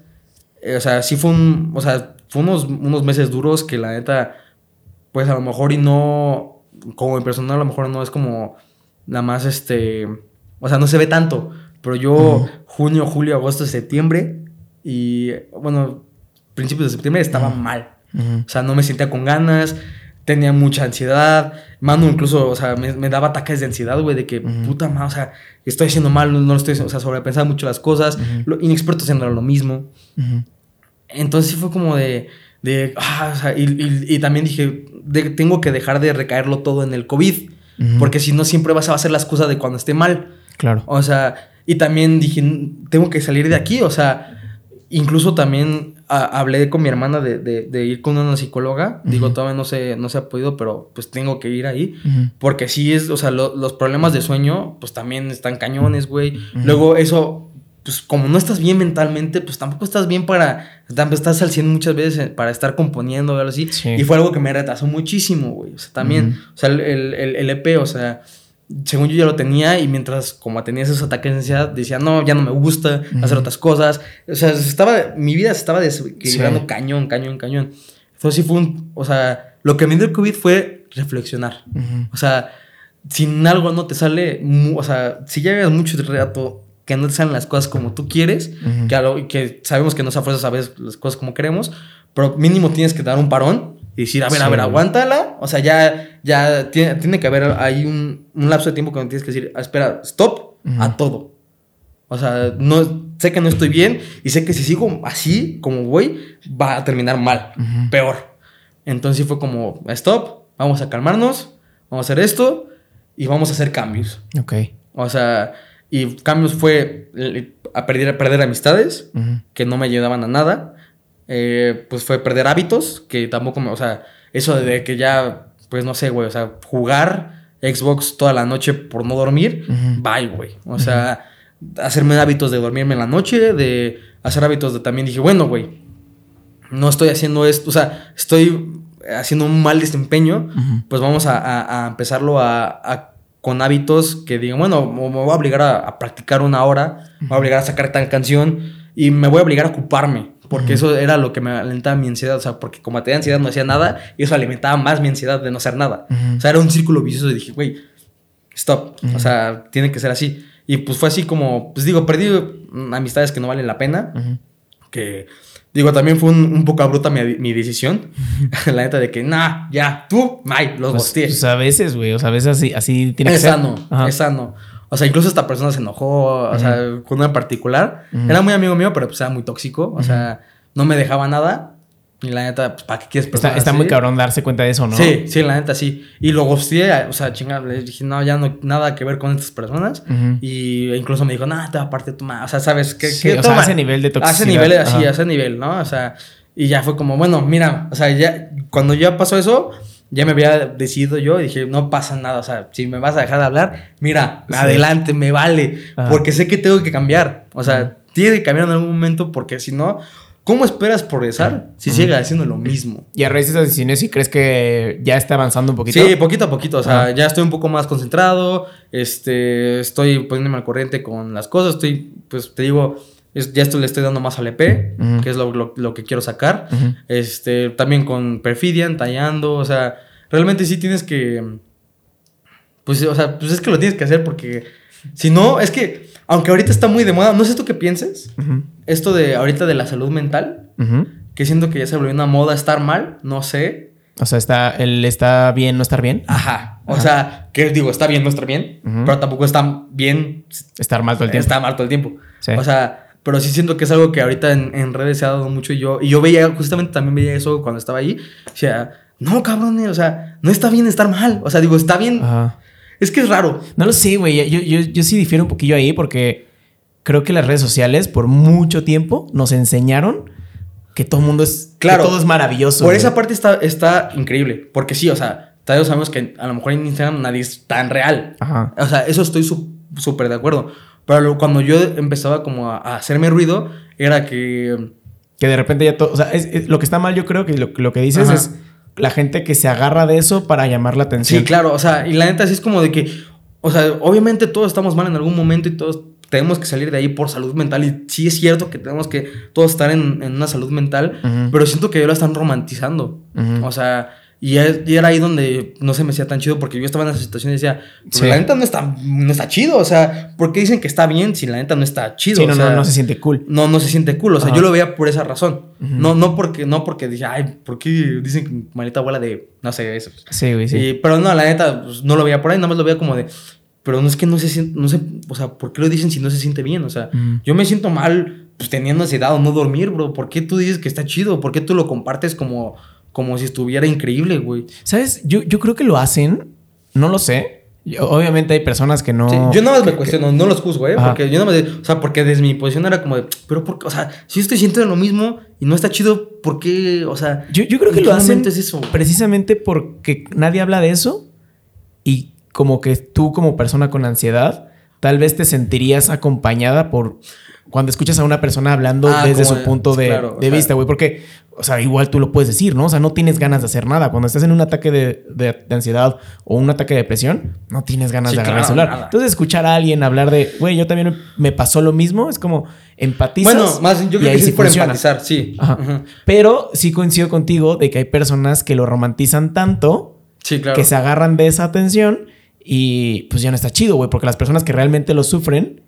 Eh, o sea, sí fue un. O sea, fue unos, unos meses duros que la neta. Pues a lo mejor y no. Como en persona, a lo mejor no es como. La más este. O sea, no se ve tanto. Pero yo, junio, julio, agosto, septiembre. Y bueno, principios de septiembre estaba mal. O sea, no me sentía con ganas tenía mucha ansiedad. Manu incluso, o sea, me, daba ataques de ansiedad, güey, de que puta madre, o sea, estoy haciendo mal, no lo estoy, o sea, sobrepensaba mucho las cosas, inexperto haciendo lo mismo. Entonces sí fue como de, de ah, o sea, y, también dije, tengo que dejar de recaerlo todo en el COVID, porque si no siempre vas a hacer las cosas de cuando esté mal. Claro. O sea, y también dije, tengo que salir de aquí, o sea, incluso también hablé con mi hermana de, de, ir con una psicóloga. Digo, todavía no se, no se ha podido, pero pues tengo que ir ahí. Porque sí es, o sea, los problemas de sueño, pues también están cañones, güey. Luego eso, pues como no estás bien mentalmente, pues tampoco estás bien para, estás al 100 muchas veces para estar componiendo o algo así. Y fue algo que me retrasó muchísimo, güey. O sea, también, o sea, el, el, el EP, o sea según yo ya lo tenía y mientras como tenía esos ataques de ansiedad decía, no, ya no me gusta hacer otras cosas. O sea, estaba, mi vida se estaba desequilibrando cañón, cañón, cañón. Entonces sí fue un, o sea, lo que me dio el COVID fue reflexionar. O sea, si algo no te sale, o sea, si ya llevas mucho rato que no te salen las cosas como tú quieres, que, que sabemos que no se a veces las cosas como queremos, pero mínimo tienes que dar un parón y decir, a ver, a ver, aguántala. O sea, ya, ya tiene, tiene que haber ahí un, un, lapso de tiempo que tienes que decir, ah, espera, stop a todo. O sea, no, sé que no estoy bien y sé que si sigo así como voy, va a terminar mal, peor. Entonces fue como, stop, vamos a calmarnos, vamos a hacer esto y vamos a hacer cambios. Ok. O sea, y cambios fue a perder, a perder amistades que no me ayudaban a nada eh, pues fue perder hábitos, que tampoco me, o sea, eso de que ya, pues no sé, güey, o sea, jugar Xbox toda la noche por no dormir, bye, güey. O sea, hacerme hábitos de dormirme en la noche, de hacer hábitos de también dije, bueno, güey, no estoy haciendo esto, o sea, estoy haciendo un mal desempeño, pues vamos a, empezarlo a, con hábitos que digan, bueno, me voy a obligar a, practicar una hora, me voy a obligar a sacar tal canción y me voy a obligar a ocuparme porque eso era lo que me alentaba mi ansiedad, o sea, porque como tenía ansiedad no hacía nada y eso alimentaba más mi ansiedad de no hacer nada. O sea, era un círculo vicioso y dije, güey, stop, o sea, tiene que ser así. Y pues fue así como, pues digo, perdí amistades que no valen la pena, que digo, también fue un, poco abrupta mi, mi decisión, [LAUGHS] la neta de que, nah, ya, tú, Mike, los pues, pues, a veces, güey, o sea, a veces así, así tiene que ser. Es sano, es sano. O sea, incluso esta persona se enojó, o sea, con una particular. Era muy amigo mío, pero pues era muy tóxico. O sea, no me dejaba nada. Y la neta, pues, ¿para qué quieres Está, está muy cabrón darse cuenta de eso, ¿no? Sí, sí, la neta, sí. Y luego sí, o sea, chingada, le dije, no, ya no, nada que ver con estas personas. Y incluso me dijo, nada, te va a partir tu madre. O sea, ¿sabes qué? Sí, o sea, a ese nivel de toxicidad. Ese nivel, así, ese nivel, ¿no? O sea, y ya fue como, bueno, mira, o sea, ya, cuando ya pasó eso ya me había decidido yo y dije, no pasa nada, o sea, si me vas a dejar de hablar, mira, adelante, me vale, porque sé que tengo que cambiar, o sea, tiene que cambiar en algún momento porque si no, ¿cómo esperas progresar si sigue haciendo lo mismo? Y a raíz de esas decisiones, ¿sí crees que ya está avanzando un poquito? Sí, poquito a poquito, o sea, ya estoy un poco más concentrado, este, estoy poniéndome al corriente con las cosas, estoy, pues te digo, ya esto le estoy dando más al EP, que es lo, que quiero sacar. Este, también con Perfidian, tallando, o sea, realmente sí tienes que. Pues, o sea, pues es que lo tienes que hacer porque. Si no, es que, aunque ahorita está muy de moda, no sé tú qué pienses, esto de ahorita de la salud mental, que siento que ya se volvió una moda estar mal, no sé. O sea, está, él está bien no estar bien. Ajá. O sea, que digo, está bien no estar bien, pero tampoco está bien estar mal todo el tiempo. Estar mal todo el tiempo. O sea, pero sí siento que es algo que ahorita en, redes se ha dado mucho y yo, y yo veía, justamente también veía eso cuando estaba ahí. O sea, no, cabrón, o sea, no está bien estar mal. O sea, digo, está bien. Es que es raro. No lo sé, güey. Yo, yo, yo sí difiero un poquillo ahí porque creo que las redes sociales por mucho tiempo nos enseñaron que todo el mundo es. Claro. todo es maravilloso. Por esa parte está, está increíble. Porque sí, o sea, todos sabemos que a lo mejor en Instagram nadie es tan real. Ajá. O sea, eso estoy súper de acuerdo. Pero cuando yo empezaba como a, hacerme ruido, era que... Que de repente ya todo... O sea, es, lo que está mal yo creo que lo, lo que dices es la gente que se agarra de eso para llamar la atención. Sí, claro. O sea, y la neta sí es como de que... O sea, obviamente todos estamos mal en algún momento y todos tenemos que salir de ahí por salud mental. Y sí es cierto que tenemos que todos estar en, una salud mental, pero siento que ya lo están romantizando. O sea, Y, era ahí donde no se me hacía tan chido porque yo estaba en esa situación y decía, pues la neta no está, no está chido. O sea, ¿por qué dicen que está bien si la neta no está chido? Sí, no, o sea, no, no, se siente cool. No, no se siente cool. O sea, yo lo veía por esa razón. no, no, porque, no porque dije, ay, ¿por qué dicen que maleta abuela de, no sé, eso? Sí, güey, sí. pero no, la neta, pues, no lo veía por ahí, nada más lo veía como de, pero no es que no se siente, no sé, o sea, ¿por qué lo dicen si no se siente bien? O sea, yo me siento mal pues teniendo ansiedad o no dormir, bro. ¿Por qué tú dices que está chido? ¿Por qué tú lo compartes como como si estuviera increíble, güey. ¿Sabes? Yo, yo creo que lo hacen, no lo sé. Obviamente hay personas que no. yo nada más me cuestiono, no los juzgo, ¿eh? Porque yo nada más. O sea, porque desde mi posición era como de. Pero, por, o sea, si estoy sintiendo lo mismo y no está chido, ¿por qué? O sea. Yo, yo creo que lo hacen es eso? precisamente porque nadie habla de eso y como que tú, como persona con ansiedad, tal vez te sentirías acompañada por cuando escuchas a una persona hablando ah, desde su punto de, vista, güey. Porque, o sea, igual tú lo puedes decir, ¿no? O sea, no tienes ganas de hacer nada. Cuando estás en un ataque de, ansiedad o un ataque de depresión, no tienes ganas de agarrar el celular. Entonces, escuchar a alguien hablar de, güey, yo también me pasó lo mismo, es como empatizas. Bueno, más yo creo que sí por empatizar, sí. Pero sí coincido contigo de que hay personas que lo romantizan tanto que se agarran de esa atención y pues ya no está chido, güey, porque las personas que realmente lo sufren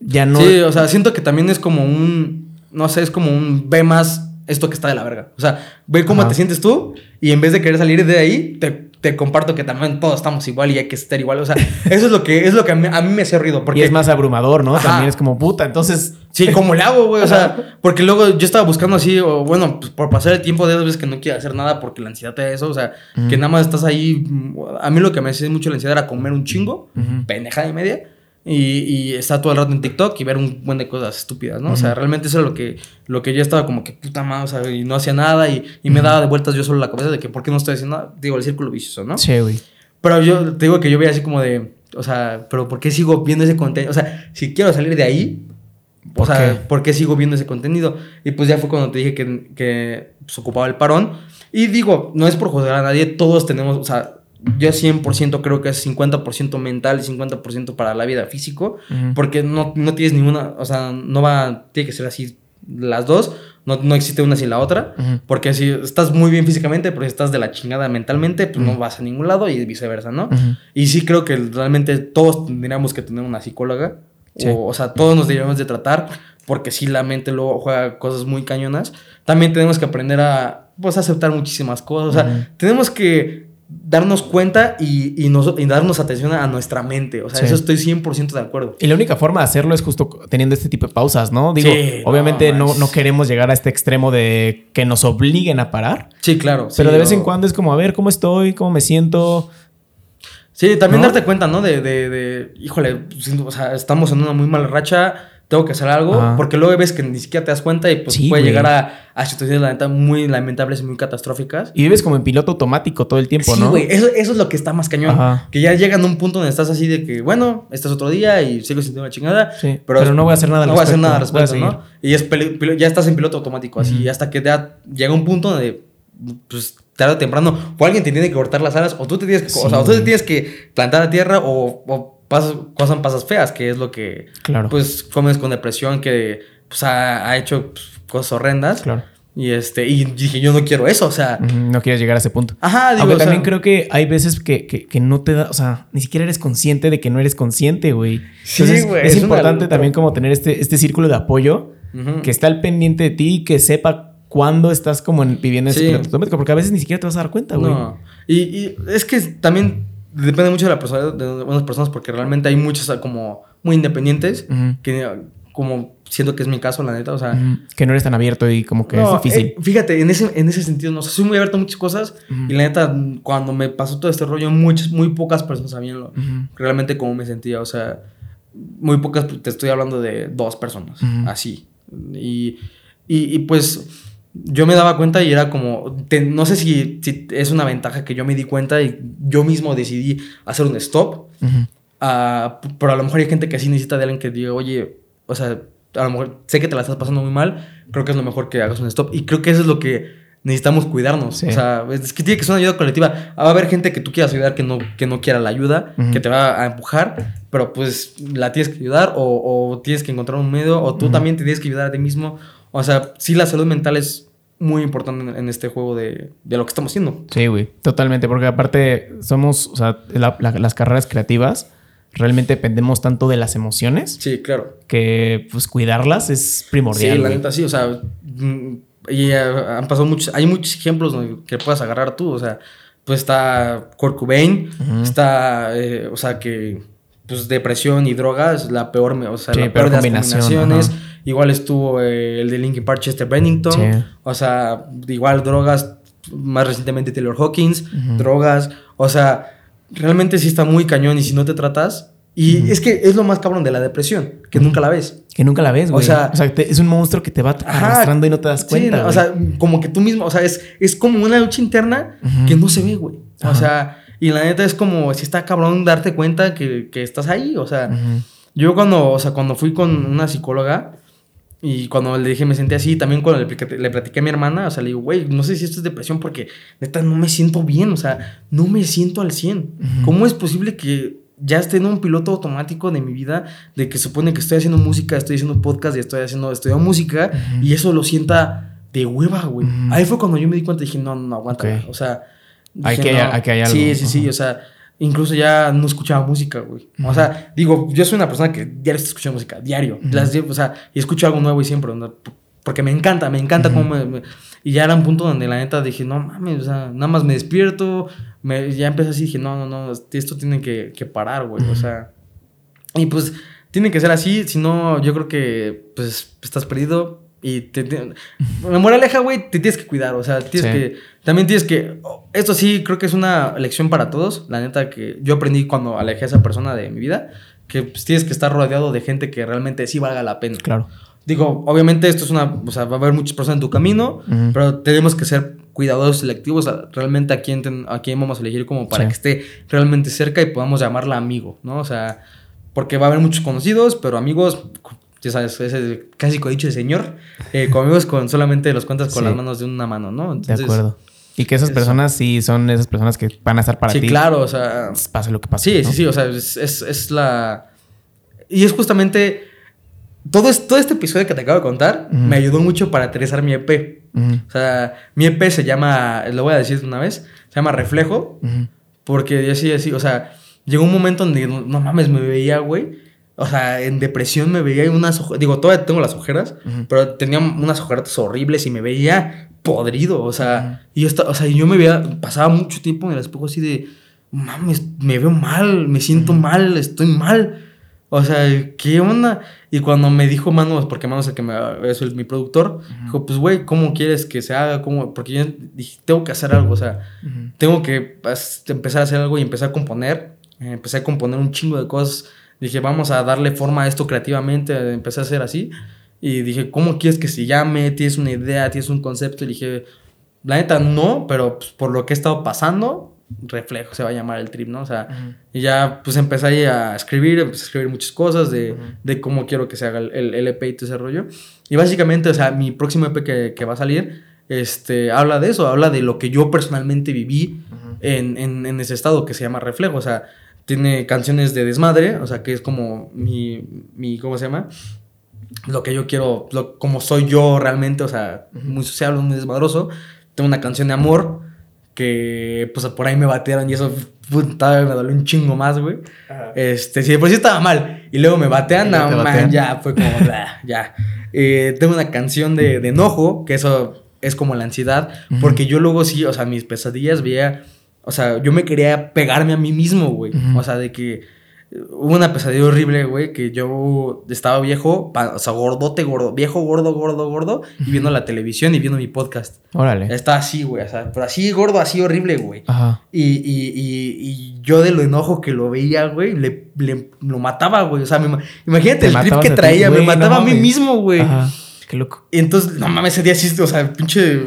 ya no. Sí, o sea, siento que también es como un. No sé, es como un. Ve más esto que está de la verga. O sea, ve cómo te sientes tú y en vez de querer salir de ahí, te, te, comparto que también todos estamos igual y hay que estar igual. O sea, eso es lo que, es lo que a mí, me hace ruido. Porque... Y es más abrumador, ¿no? También es como puta. Entonces. Sí, ¿cómo le hago, güey? O sea, porque luego yo estaba buscando así, o bueno, pues por pasar el tiempo de dos veces que no quiero hacer nada porque la ansiedad te da eso. O sea, que nada más estás ahí. A mí lo que me hacía mucho la ansiedad era comer un chingo, pendeja y media. Y, y está todo el rato en TikTok y ver un buen de cosas estúpidas, ¿no? O sea, realmente eso era lo que, lo que yo estaba como que puta madre, o sea, y no hacía nada y, y me daba de vueltas yo solo la cabeza de que por qué no estoy haciendo nada. Digo, el círculo vicioso, ¿no? Sí, güey. Pero yo te digo que yo veía así como de, o sea, pero ¿por qué sigo viendo ese contenido? O sea, si quiero salir de ahí, o sea, ¿por qué sigo viendo ese contenido? Y pues ya fue cuando te dije que, que se ocupaba el parón. Y digo, no es por juzgar a nadie, todos tenemos, o sea, yo 100% creo que es 50% mental y 50% para la vida físico, porque no, no, tienes ninguna, o sea, no va, tiene que ser así las dos, no, no existe una sin la otra, porque si estás muy bien físicamente, pero si estás de la chingada mentalmente, pues no vas a ningún lado y viceversa, ¿no? Y sí creo que realmente todos tendríamos que tener una psicóloga, o, o, sea, todos nos deberíamos de tratar, porque si la mente luego juega cosas muy cañonas. También tenemos que aprender a, pues, aceptar muchísimas cosas, o sea, tenemos que darnos cuenta y, y, darnos atención a nuestra mente. O sea, eso estoy 100% de acuerdo. Y la única forma de hacerlo es justo teniendo este tipo de pausas, ¿no? Digo, obviamente no, no, queremos llegar a este extremo de que nos obliguen a parar. Sí, claro. Pero de vez en cuando es como, a ver, ¿cómo estoy? ¿Cómo me siento? Sí, también darte cuenta, ¿no? De, de, de, híjole, o sea, estamos en una muy mala racha tengo que hacer algo, porque luego ves que ni siquiera te das cuenta y pues puede llegar a, a, situaciones la neta muy lamentables y muy catastróficas. Y vives como en piloto automático todo el tiempo, ¿no? Sí, güey, eso, eso, es lo que está más cañón. Que ya llegan a un punto donde estás así de que, bueno, este es otro día y sigo sintiendo la chingada. Sí, pero, no voy a hacer nada al No voy a hacer nada al respecto, ¿no? Y es ya estás en piloto automático, así, hasta que ya llega un punto donde, pues, tarde o temprano, o alguien te tiene que cortar las alas, o tú te tienes que, o sea, o tú te tienes que plantar a tierra, o pasan cosas feas, que es lo que, claro. pues, comes con depresión, que, pues, ha, hecho pues, cosas horrendas. Claro. Y este, y dije, yo no quiero eso, o sea. No quieres llegar a ese punto. Ajá, digo. Aunque también creo que hay veces que, que, no te da, o sea, ni siquiera eres consciente de que no eres consciente, güey. Sí, güey. Es, importante también como tener este, este círculo de apoyo que está al pendiente de ti y que sepa cuándo estás como viviendo ese sí. porque a veces ni siquiera te vas a dar cuenta, güey. No. Y, y es que también depende mucho de la persona, de algunas personas, porque realmente hay muchas como muy independientes, que como siento que es mi caso, la neta, o sea... Que no eres tan abierto y como que es difícil. Eh, fíjate, en ese, en ese sentido, no sé, soy muy abierto a muchas cosas y la neta, cuando me pasó todo este rollo, muchas, muy pocas personas sabían lo, realmente cómo me sentía, o sea, muy pocas, te estoy hablando de dos personas, así. Y, y, y pues yo me daba cuenta y era como, no sé si, es una ventaja que yo me di cuenta y yo mismo decidí hacer un stop, ah, pero a lo mejor hay gente que así necesita de alguien que diga, oye, o sea, a lo mejor sé que te la estás pasando muy mal, creo que es lo mejor que hagas un stop y creo que eso es lo que necesitamos cuidarnos. O sea, es que tiene que ser una ayuda colectiva. Va a haber gente que tú quieras ayudar que no, que no quiera la ayuda, que te va a empujar, pero pues la tienes que ayudar o, tienes que encontrar un medio o tú también te tienes que ayudar a ti mismo o sea, sí la salud mental es muy importante en, este juego de, de lo que estamos haciendo. Sí, güey, totalmente, porque aparte somos, o sea, la- la- las carreras creativas realmente dependemos tanto de las emociones Sí, claro. que pues cuidarlas es primordial. Sí, la neta sí, o sea, mm, y eh, han pasado muchos, hay muchos ejemplos que puedas agarrar tú, o sea, pues está Kurt Cobain, está, eh, o sea, que pues depresión y drogas, la peor, o sea, Sí, la peor peor de las combinaciones. Igual estuvo eh, el de Linkin Park, Chester Bennington, Sí. o sea, igual drogas, más recientemente Taylor Hawkins, drogas, o sea, realmente sí está muy cañón y si no te tratas, y es que es lo más cabrón de la depresión, que nunca la ves. Que nunca la ves, güey. O sea- sea, te- es un monstruo que te va arrastrando y no te das Sí, cuenta. no, o sea, como que tú mismo, o sea, es, es como una lucha interna que no se ve, güey. O sea, y la neta es como, si está cabrón darte cuenta que, que estás ahí, o sea, yo cuando, o sea, cuando fui con una psicóloga y cuando le dije me sentí así, también cuando le, platiqué- le platiqué a mi hermana, o sea, le digo, güey, no sé si esto es depresión porque neta no me siento bien, o sea, no me siento al 100. Ujú. ¿Cómo es posible que ya esté en un piloto automático de mi vida de que supone que estoy haciendo música, estoy haciendo podcast y estoy haciendo, estudiando música y eso lo sienta de hueva, güey? Ahí fue cuando yo me di cuenta y dije, no, no, no, aguanta, Ok. o sea... Hay que- no. hay que hay algo. Sí, sí, sí, o sea, incluso ya no escuchaba música, güey. O sea, digo, yo soy una persona que diario está escuchando música, diario. Las, o sea, y escucho algo nuevo y siempre, ¿no? porque me encanta, me encanta Ujú. cómo me, me- Y ya era un punto donde la neta dije, no mames, o sea, nada más me despierto, me, ya empecé así, dije, no, no, no, esto tiene que, que parar, güey, o sea... Y pues tiene que ser así, si no, yo creo que pues estás perdido y te, te- la moraleja, güey, te tienes que cuidar, o sea, tienes Sí. que, también tienes que, esto sí creo que es una lección para todos, la neta que yo aprendí cuando alejé a esa persona de mi vida, que pues, tienes que estar rodeado de gente que realmente sí valga la pena. Claro. Digo, obviamente esto es una, o sea, va a haber muchas personas en tu camino, Ujú. pero tenemos que ser cuidadosos, selectivos, a- realmente a quién, ten- a quién vamos a elegir como para Sí. que esté realmente cerca y podamos llamarla amigo, ¿no? O sea, porque va a haber muchos conocidos, pero amigos, ya sabes, ese clásico dicho de señor, eh, con amigos con solamente los cuentas con Sí. las manos de una mano, ¿no? De acuerdo. Y que esas eso. personas sí son esas personas que van a estar para sí, ti. claro, o sea, Pase lo que pase. Sí, ¿no? sí, sí, o sea, es, es, es la... Y es justamente... Todo, es, todo este episodio que te acabo de contar me ayudó mucho para aterrizar mi EP. O sea, mi EP se llama, lo voy a decir de una vez, se llama Reflejo, porque yo sí, así, o sea, llegó un momento donde, no, no mames, me veía, güey. O sea, en depresión me veía unas ojeras, digo, todavía tengo las ojeras, pero tenía unas ojeras horribles y me veía podrido, o sea, y yo, o sea, yo me veía, pasaba mucho tiempo en el espejo así de, mames, me veo mal, me siento mal, estoy mal. O sea, ¿qué onda? Y cuando me dijo Manos, porque Manos es el que me, es el- mi productor, dijo, pues, güey, ¿cómo quieres que se haga? ¿Cómo? Porque yo dije, tengo que hacer algo, o sea, tengo que empezar a hacer algo y empezar a componer. Eh, empecé a componer un chingo de cosas. Dije, vamos a darle forma a esto creativamente. Empecé a hacer así. Y dije, ¿cómo quieres que se llame? ¿Tienes una idea? ¿Tienes un concepto? Y dije, la neta no, pero pues, por lo que he estado pasando, reflejo se va a llamar el trip, ¿no? O sea, y ya pues empecé ahí a escribir, empecé a escribir muchas cosas de, de cómo quiero que se haga el, el, el EP y todo ese rollo. Y básicamente, o sea, mi próximo EP que, que va a salir, este, habla de eso, habla de lo que yo personalmente viví en, en, en ese estado que se llama reflejo. O sea, tiene canciones de desmadre, o sea, que es como mi, mi ¿cómo se llama? Lo que yo quiero, lo, como soy yo realmente, o sea, muy sociable, muy desmadroso. Tengo una canción de amor que, pues, por ahí me batearon y eso, puta, me dolió un chingo más, güey. Este, si de por sí estaba mal y luego me batean, no, man, batean. ya fue como, blah, ya. Eh, tengo una canción de, de enojo, que eso es como la ansiedad, porque yo luego sí, o sea, mis pesadillas veía, o sea, yo me quería pegarme a mí mismo, güey. O sea, de que eh, hubo una pesadilla horrible, güey, que yo estaba viejo, o sea, gordote, gordo, viejo, gordo, gordo, gordo, y viendo la televisión y viendo mi podcast. Órale. Estaba así, güey, o sea, pero así gordo, así horrible, güey. Ajá. Y, y, y, y yo de lo enojo que lo veía, güey, le, le- lo mataba, güey. O sea, me ima- imagínate Te el trip que ti, traía, me no mataba a mí mismo, güey. Ajá. Qué loco. Y entonces, no mames, ese día sí, o sea, pinche.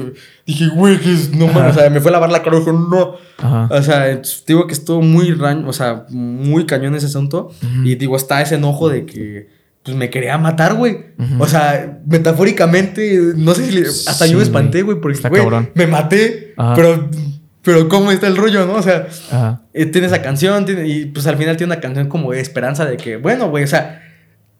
Dije, güey, que es, no mames, o sea, me fue a lavar la cara y dijo, no. Ajá. O sea, digo que estuvo muy rañ, o sea, muy cañón ese asunto. Ujú. Y digo, está ese enojo de que, pues me quería matar, güey. O sea, metafóricamente, no sé si le- hasta Sí, yo me espanté, güey. güey, porque, Está güey, cabrón. me maté. Ajá. Pero, pero, ¿cómo está el rollo, no? O sea. Ajá. Eh, tiene esa canción tiene- y pues al final tiene una canción como de esperanza de que, bueno, güey, o sea,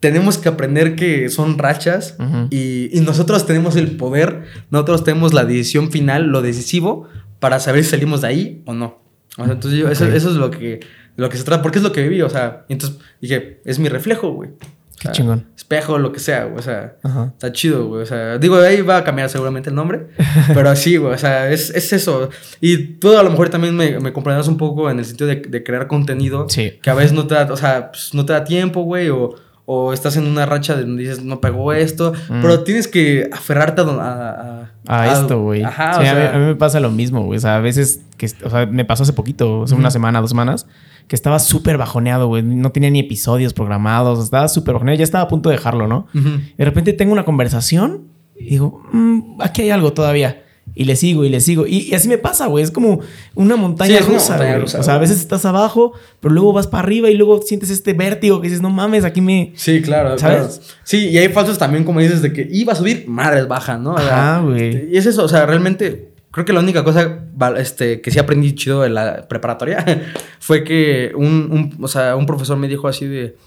tenemos que aprender que son rachas Ujú. y, y nosotros tenemos el poder, nosotros tenemos la decisión final, lo decisivo, para saber si salimos de ahí o no. O sea, entonces yo, eso, Ok. eso es lo que, lo que se trata, porque es lo que viví, o sea, entonces dije, es mi reflejo, güey. O Qué chingón. Espejo, lo que sea, güey, o sea, Ajá. está chido, güey, o sea, digo, ahí va a cambiar seguramente el nombre, [LAUGHS] pero sí, güey, o sea, es, es eso. Y tú a lo mejor también me, me comprenderás un poco en el sentido de, de crear contenido Sí. que a veces no te da, o sea, pues, no te da tiempo, güey, o, o estás en una racha de donde dices, no pegó esto, Mm. pero tienes que aferrarte a, a, A esto, güey. Ajá, Sí, o a, mí, sea, a mí me pasa lo mismo, güey. O sea, a veces que, o sea, me pasó hace poquito, sea, una semana, dos semanas, que estaba súper bajoneado, güey. No tenía ni episodios programados, estaba súper bajoneado. Ya estaba a punto de dejarlo, ¿no? De repente tengo una conversación y digo, "Mm, aquí hay algo todavía. Y le sigo y le sigo. Y, y así me pasa, güey. Es como una montaña Sí, es una rusa, montaña rusa, O sea, a veces estás abajo, pero luego vas para arriba y luego sientes este vértigo que dices, no mames, aquí me... Sí, claro, ¿Sabes? claro. Sí, y hay falsos también, como dices, de que iba a subir, madres baja, ¿no? Ajá, güey. Y es eso, o sea, realmente creo que la única cosa este, que sí aprendí chido en la preparatoria [LAUGHS] fue que un, un- o sea, un profesor me dijo así de,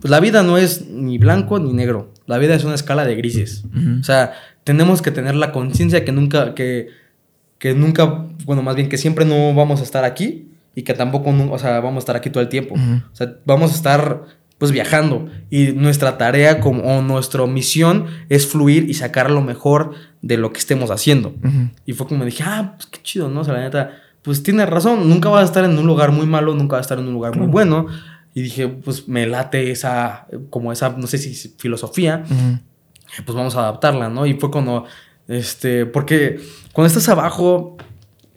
pues la vida no es ni blanco ni negro, la vida es una escala de grises. Ujú. O sea, tenemos que tener la conciencia que nunca, que, que nunca, bueno, más bien que siempre no vamos a estar aquí y que tampoco, o sea, vamos a estar aquí todo el tiempo. Ujú. O sea, vamos a estar pues viajando y nuestra tarea como o nuestra misión es fluir y sacar lo mejor de lo que estemos haciendo. Ujú. Y fue como dije, ah, pues qué chido, ¿no? O sea, la neta, pues tienes razón, nunca vas a estar en un lugar muy malo, nunca vas a estar en un lugar muy bueno. Y dije, pues me late esa, como esa, no sé si filosofía, Ujú. Pues vamos a adaptarla, ¿no? Y fue cuando, este, porque cuando estás abajo,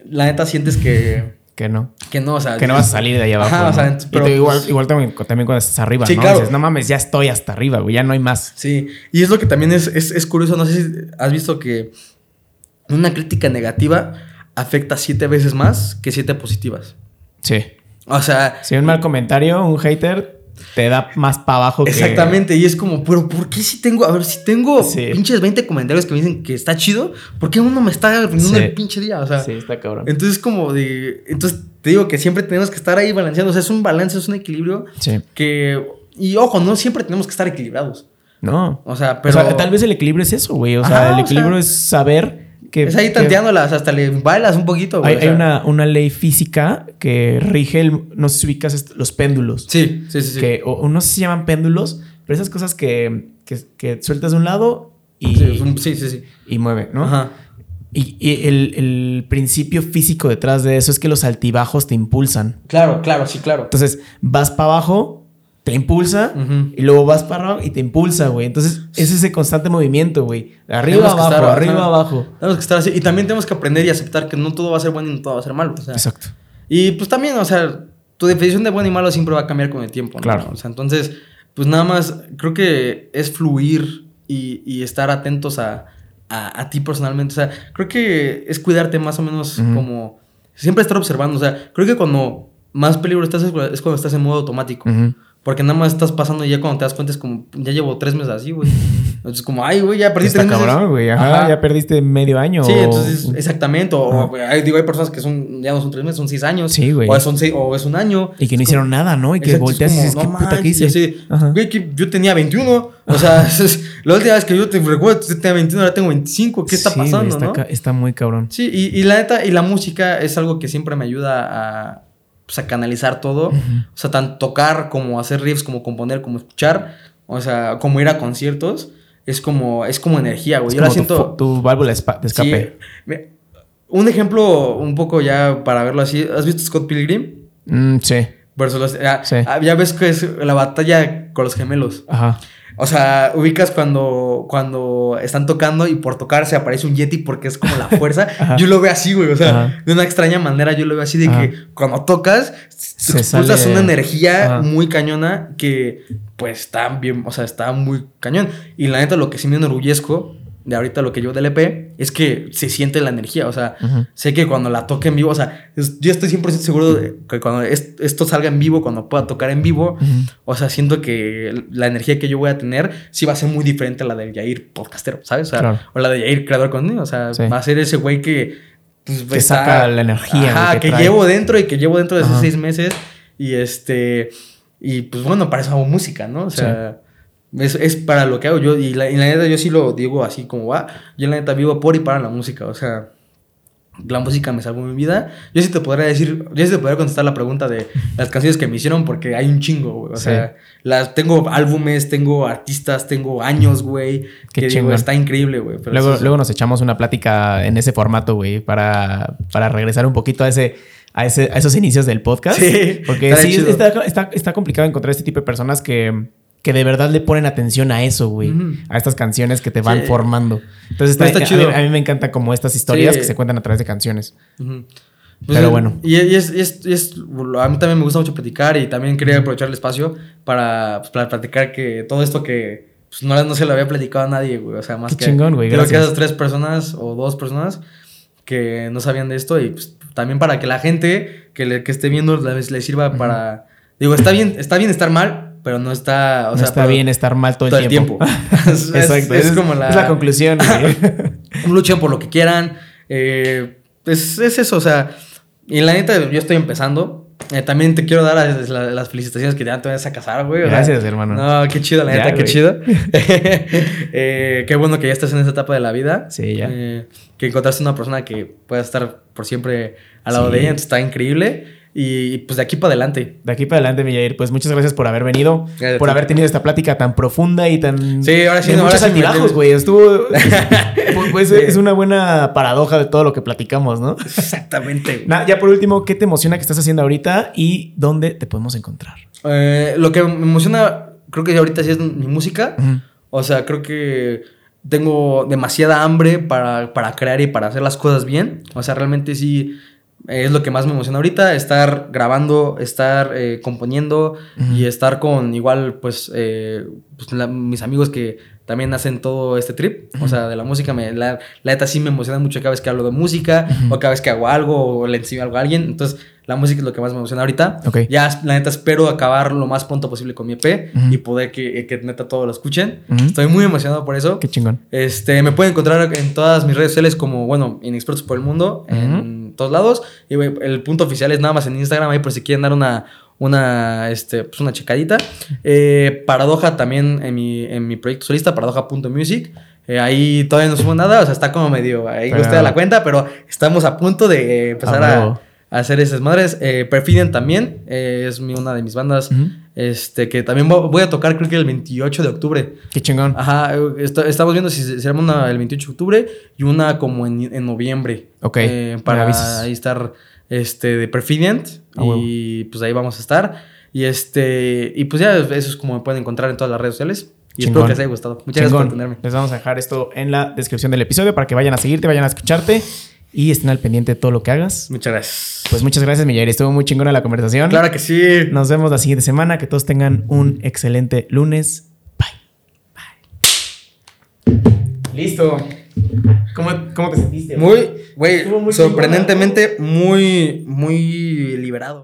la neta sientes que, Que no. que no, o sea, Que no vas a salir de ahí abajo. Ajá, o sea, Y pero, igual, pues, igual también, también cuando estás arriba, Sí, ¿no? claro. Dices, no mames, ya estoy hasta arriba, güey, ya no hay más. Sí, y es lo que también es, es, es curioso, no sé si has visto que una crítica negativa afecta siete veces más que siete positivas. Sí. O sea, Si un mal comentario, un hater, te da más para abajo que... exactamente, y es como, pero ¿por qué si tengo, a ver, si tengo Sí. pinches 20 comentarios que me dicen que está chido, ¿por qué uno me está arruinando Sí. el pinche día? O sea, Sí, está cabrón. entonces como de, entonces te digo que siempre tenemos que estar ahí balanceando, o sea, es un balance, es un equilibrio Sí. que, y ojo, no siempre tenemos que estar equilibrados. No. O sea, Pero pero... tal vez el equilibrio es eso, güey. O Ajá, sea, el o equilibrio sea, es saber que... Es ahí que tanteándolas, hasta le bailas un poquito. güey, Hay, o sea. hay una, una ley física que rige, el, no sé si ubicas los péndulos. Sí, sí, sí. Que, o, o no sé si se llaman péndulos, pero esas cosas que, que, sueltas de un lado y, Sí, es un- sí, sí, sí. y mueve, ¿no? Ajá. Y, y el, el principio físico detrás de eso es que los altibajos te impulsan. Claro, claro, sí, claro. Entonces, vas para abajo, te impulsa, Ujú. y luego vas para abajo y te impulsa, güey. Entonces, es ese constante movimiento, güey. Arriba, abajo, estar- arriba, abajo. Tenemos que estar así. Y también tenemos que aprender y aceptar que no todo va a ser bueno y no todo va a ser malo. O sea, Exacto. y pues también, o sea, tu definición de bueno y malo siempre va a cambiar con el tiempo. ¿no? Claro. O sea, entonces, pues nada más, creo que es fluir y, y estar atentos a, a, a ti personalmente. O sea, creo que es cuidarte más o menos Ujú. como... Siempre estar observando. O sea, creo que cuando más peligro estás es cu- es cuando estás en modo automático. Ujú. Porque nada más estás pasando y ya cuando te das cuenta es como, ya llevo tres meses así, güey. [LAUGHS] Entonces, como, ay, güey, ya perdí Está tres cabrón, güey. Ajá, Ajá. ya perdiste medio año. Sí, o- entonces, exactamente. O, Ajá. o, ay, digo, hay personas que son, ya no son tres meses, son seis años. Sí, güey. O, son seis- o es un año. Y que no hicieron nada, ¿no? Y que volteas y dices, ¿qué no puta que hice? así. Güey, que yo tenía 21. O sea, [LAUGHS] es- la última vez que yo te recuerdo, yo tenía 21, ahora tengo 25. ¿Qué está Sí, güey, pasando, está, no? ca- está muy cabrón. Sí, y, y la neta, y la música es algo que siempre me ayuda a, pues, a canalizar todo. O sea, tanto tocar como hacer riffs, como componer, como escuchar. O sea, como ir a conciertos. Es como, es como energía, güey. Es Yo la como siento. Tu, válvula de sí, escape. me- un ejemplo, un poco ya para verlo así. ¿Has visto Scott Pilgrim? Mm, sí. Versus los- ah, Sí. ah, ya ves que es la batalla con los gemelos. Ajá. O sea, ubicas cuando, cuando están tocando y por tocar se aparece un Yeti porque es como la [LAUGHS] fuerza. Yo lo veo así, güey. O sea, Ajá. de una extraña manera yo lo veo así de Ajá. que cuando tocas, Se expulsas sale- una energía Ajá. muy cañona que pues está bien, o sea, está muy cañón. Y la neta, lo que sí me enorgullezco de ahorita lo que yo del EP es que se siente la energía. O sea, sé que cuando la toque en vivo, o sea, es- yo estoy 100% seguro de que cuando es- esto salga en vivo, cuando pueda tocar en vivo, o sea, siento que la energía que yo voy a tener sí va a ser muy diferente a la del Jair podcastero, ¿sabes? O, sea, Claro. o la de Jair creador contenido. O sea, Sí. va a ser ese güey que. Pues, Que saca la energía, Ajá, que llevo dentro y que llevo dentro de esos seis meses. Y este. Y pues bueno, para eso hago música, ¿no? O sea. Es, es para lo que hago yo. Y la, y la neta, yo sí lo digo así como va. Yo la neta vivo por y para la música. O sea, la música me salvó mi vida. Yo sí te podría decir, yo sí te podría contestar la pregunta de las canciones que me hicieron porque hay un chingo, güey. O Sí. sea, las, tengo álbumes, tengo artistas, tengo años, güey. Qué Que digo, está increíble, güey. Luego, luego nos echamos una plática en ese formato, güey, para, para regresar un poquito a ese, a ese, a esos inicios del podcast. Sí, Porque sí, está, está, está complicado encontrar este tipo de personas que, que de verdad le ponen atención a eso, güey. Ujú. A estas canciones que te van Sí. formando. Entonces está, Está a, chido. mí, a mí me encanta como estas historias Sí. que se cuentan a través de canciones. Ujú. Pero eh, bueno. Y, y es, y es- y es- a mí también me gusta mucho platicar y también quería aprovechar el espacio para, pues, para platicar que todo esto que pues, no, no se lo había platicado a nadie, güey. O sea, más Qué que. chingón, güey, Creo que esas tres personas o dos personas que no sabían de esto y pues, también para que la gente que, le, que esté viendo les, les sirva para. Digo, está bien, está bien estar mal, pero no está. O no sea, está bien estar mal todo, todo el el tiempo. [LAUGHS] [LAUGHS] Es- Exacto. es como la- es la conclusión, [LAUGHS] luchen por lo que quieran. eh, es, es eso, o sea, y la neta, yo estoy empezando. Eh, también te quiero dar las, las- las felicitaciones que ya te vas a casar, güey. Gracias, hermano. No, qué chido, la Ya, neta, qué chido. Eh, qué bueno que ya estás en esa etapa de la vida. Sí, ya. Que encontraste una persona que pueda estar por siempre al lado Sí. de ella, entonces está increíble. Y pues de aquí para adelante. De aquí para adelante, Millair, pues muchas gracias por haber venido, Gracias por haber tenido esta plática tan profunda y tan... Sí, ahora sí, de no, muchos altibajos, güey. Estuvo... [LAUGHS] pues, pues, es una buena paradoja de todo lo que platicamos, ¿no? Exactamente. ya por último, ¿qué te emociona que estás haciendo ahorita y dónde te podemos encontrar? Eh, lo que me emociona, creo que ahorita sí es mi música. O sea, creo que tengo demasiada hambre para, para crear y para hacer las cosas bien. O sea, realmente sí es lo que más me emociona ahorita, estar grabando, estar eh, componiendo y estar con igual, pues, eh, pues, la- mis amigos que también hacen todo este trip. O sea, de la música, me, la, la neta sí me emociona mucho cada vez que hablo de música o cada vez que hago algo o le enseño algo a alguien. Entonces, la música es lo que más me emociona ahorita. Ya, la neta, espero acabar lo más pronto posible con mi EP y poder que, que neta todos lo escuchen. Estoy muy emocionado por eso. Qué chingón. Este, me pueden encontrar en todas mis redes sociales como, bueno, Inexpertos por el Mundo, en todos lados. Y el punto oficial es nada más en Instagram, ahí por si quieren dar una, una, este, pues una checadita. Eh, Paradoja también en mi, en mi proyecto solista, paradoja.music. Eh, ahí todavía no subo nada, o sea, está como medio ahí usted a la cuenta, pero estamos a punto de empezar a hacer esas madres. Eh, Perfidian también, eh, es mi- una de mis bandas, este, que también vo- voy a tocar creo que el 28 de octubre. Qué chingón. Ajá, est- estamos viendo si se una el 28 de octubre y una como en, en noviembre. Ok, Eh, para ahí estar este, de Perfidient. A huevo. y pues ahí vamos a estar. Y este y pues ya eso es como me pueden encontrar en todas las redes sociales. Y Chingón. espero que les haya gustado. Muchas gracias por tenerme. Les vamos a dejar esto en la descripción del episodio para que vayan a seguirte, vayan a escucharte y estén al pendiente de todo lo que hagas. Muchas gracias. Pues muchas gracias, Millair. Estuvo muy chingona la conversación. Claro que sí. Nos vemos la siguiente semana. Que todos tengan un excelente lunes. Bye. Bye. Listo. ¿Cómo, cómo te sentiste? Muy, güey, sorprendentemente muy, muy liberado.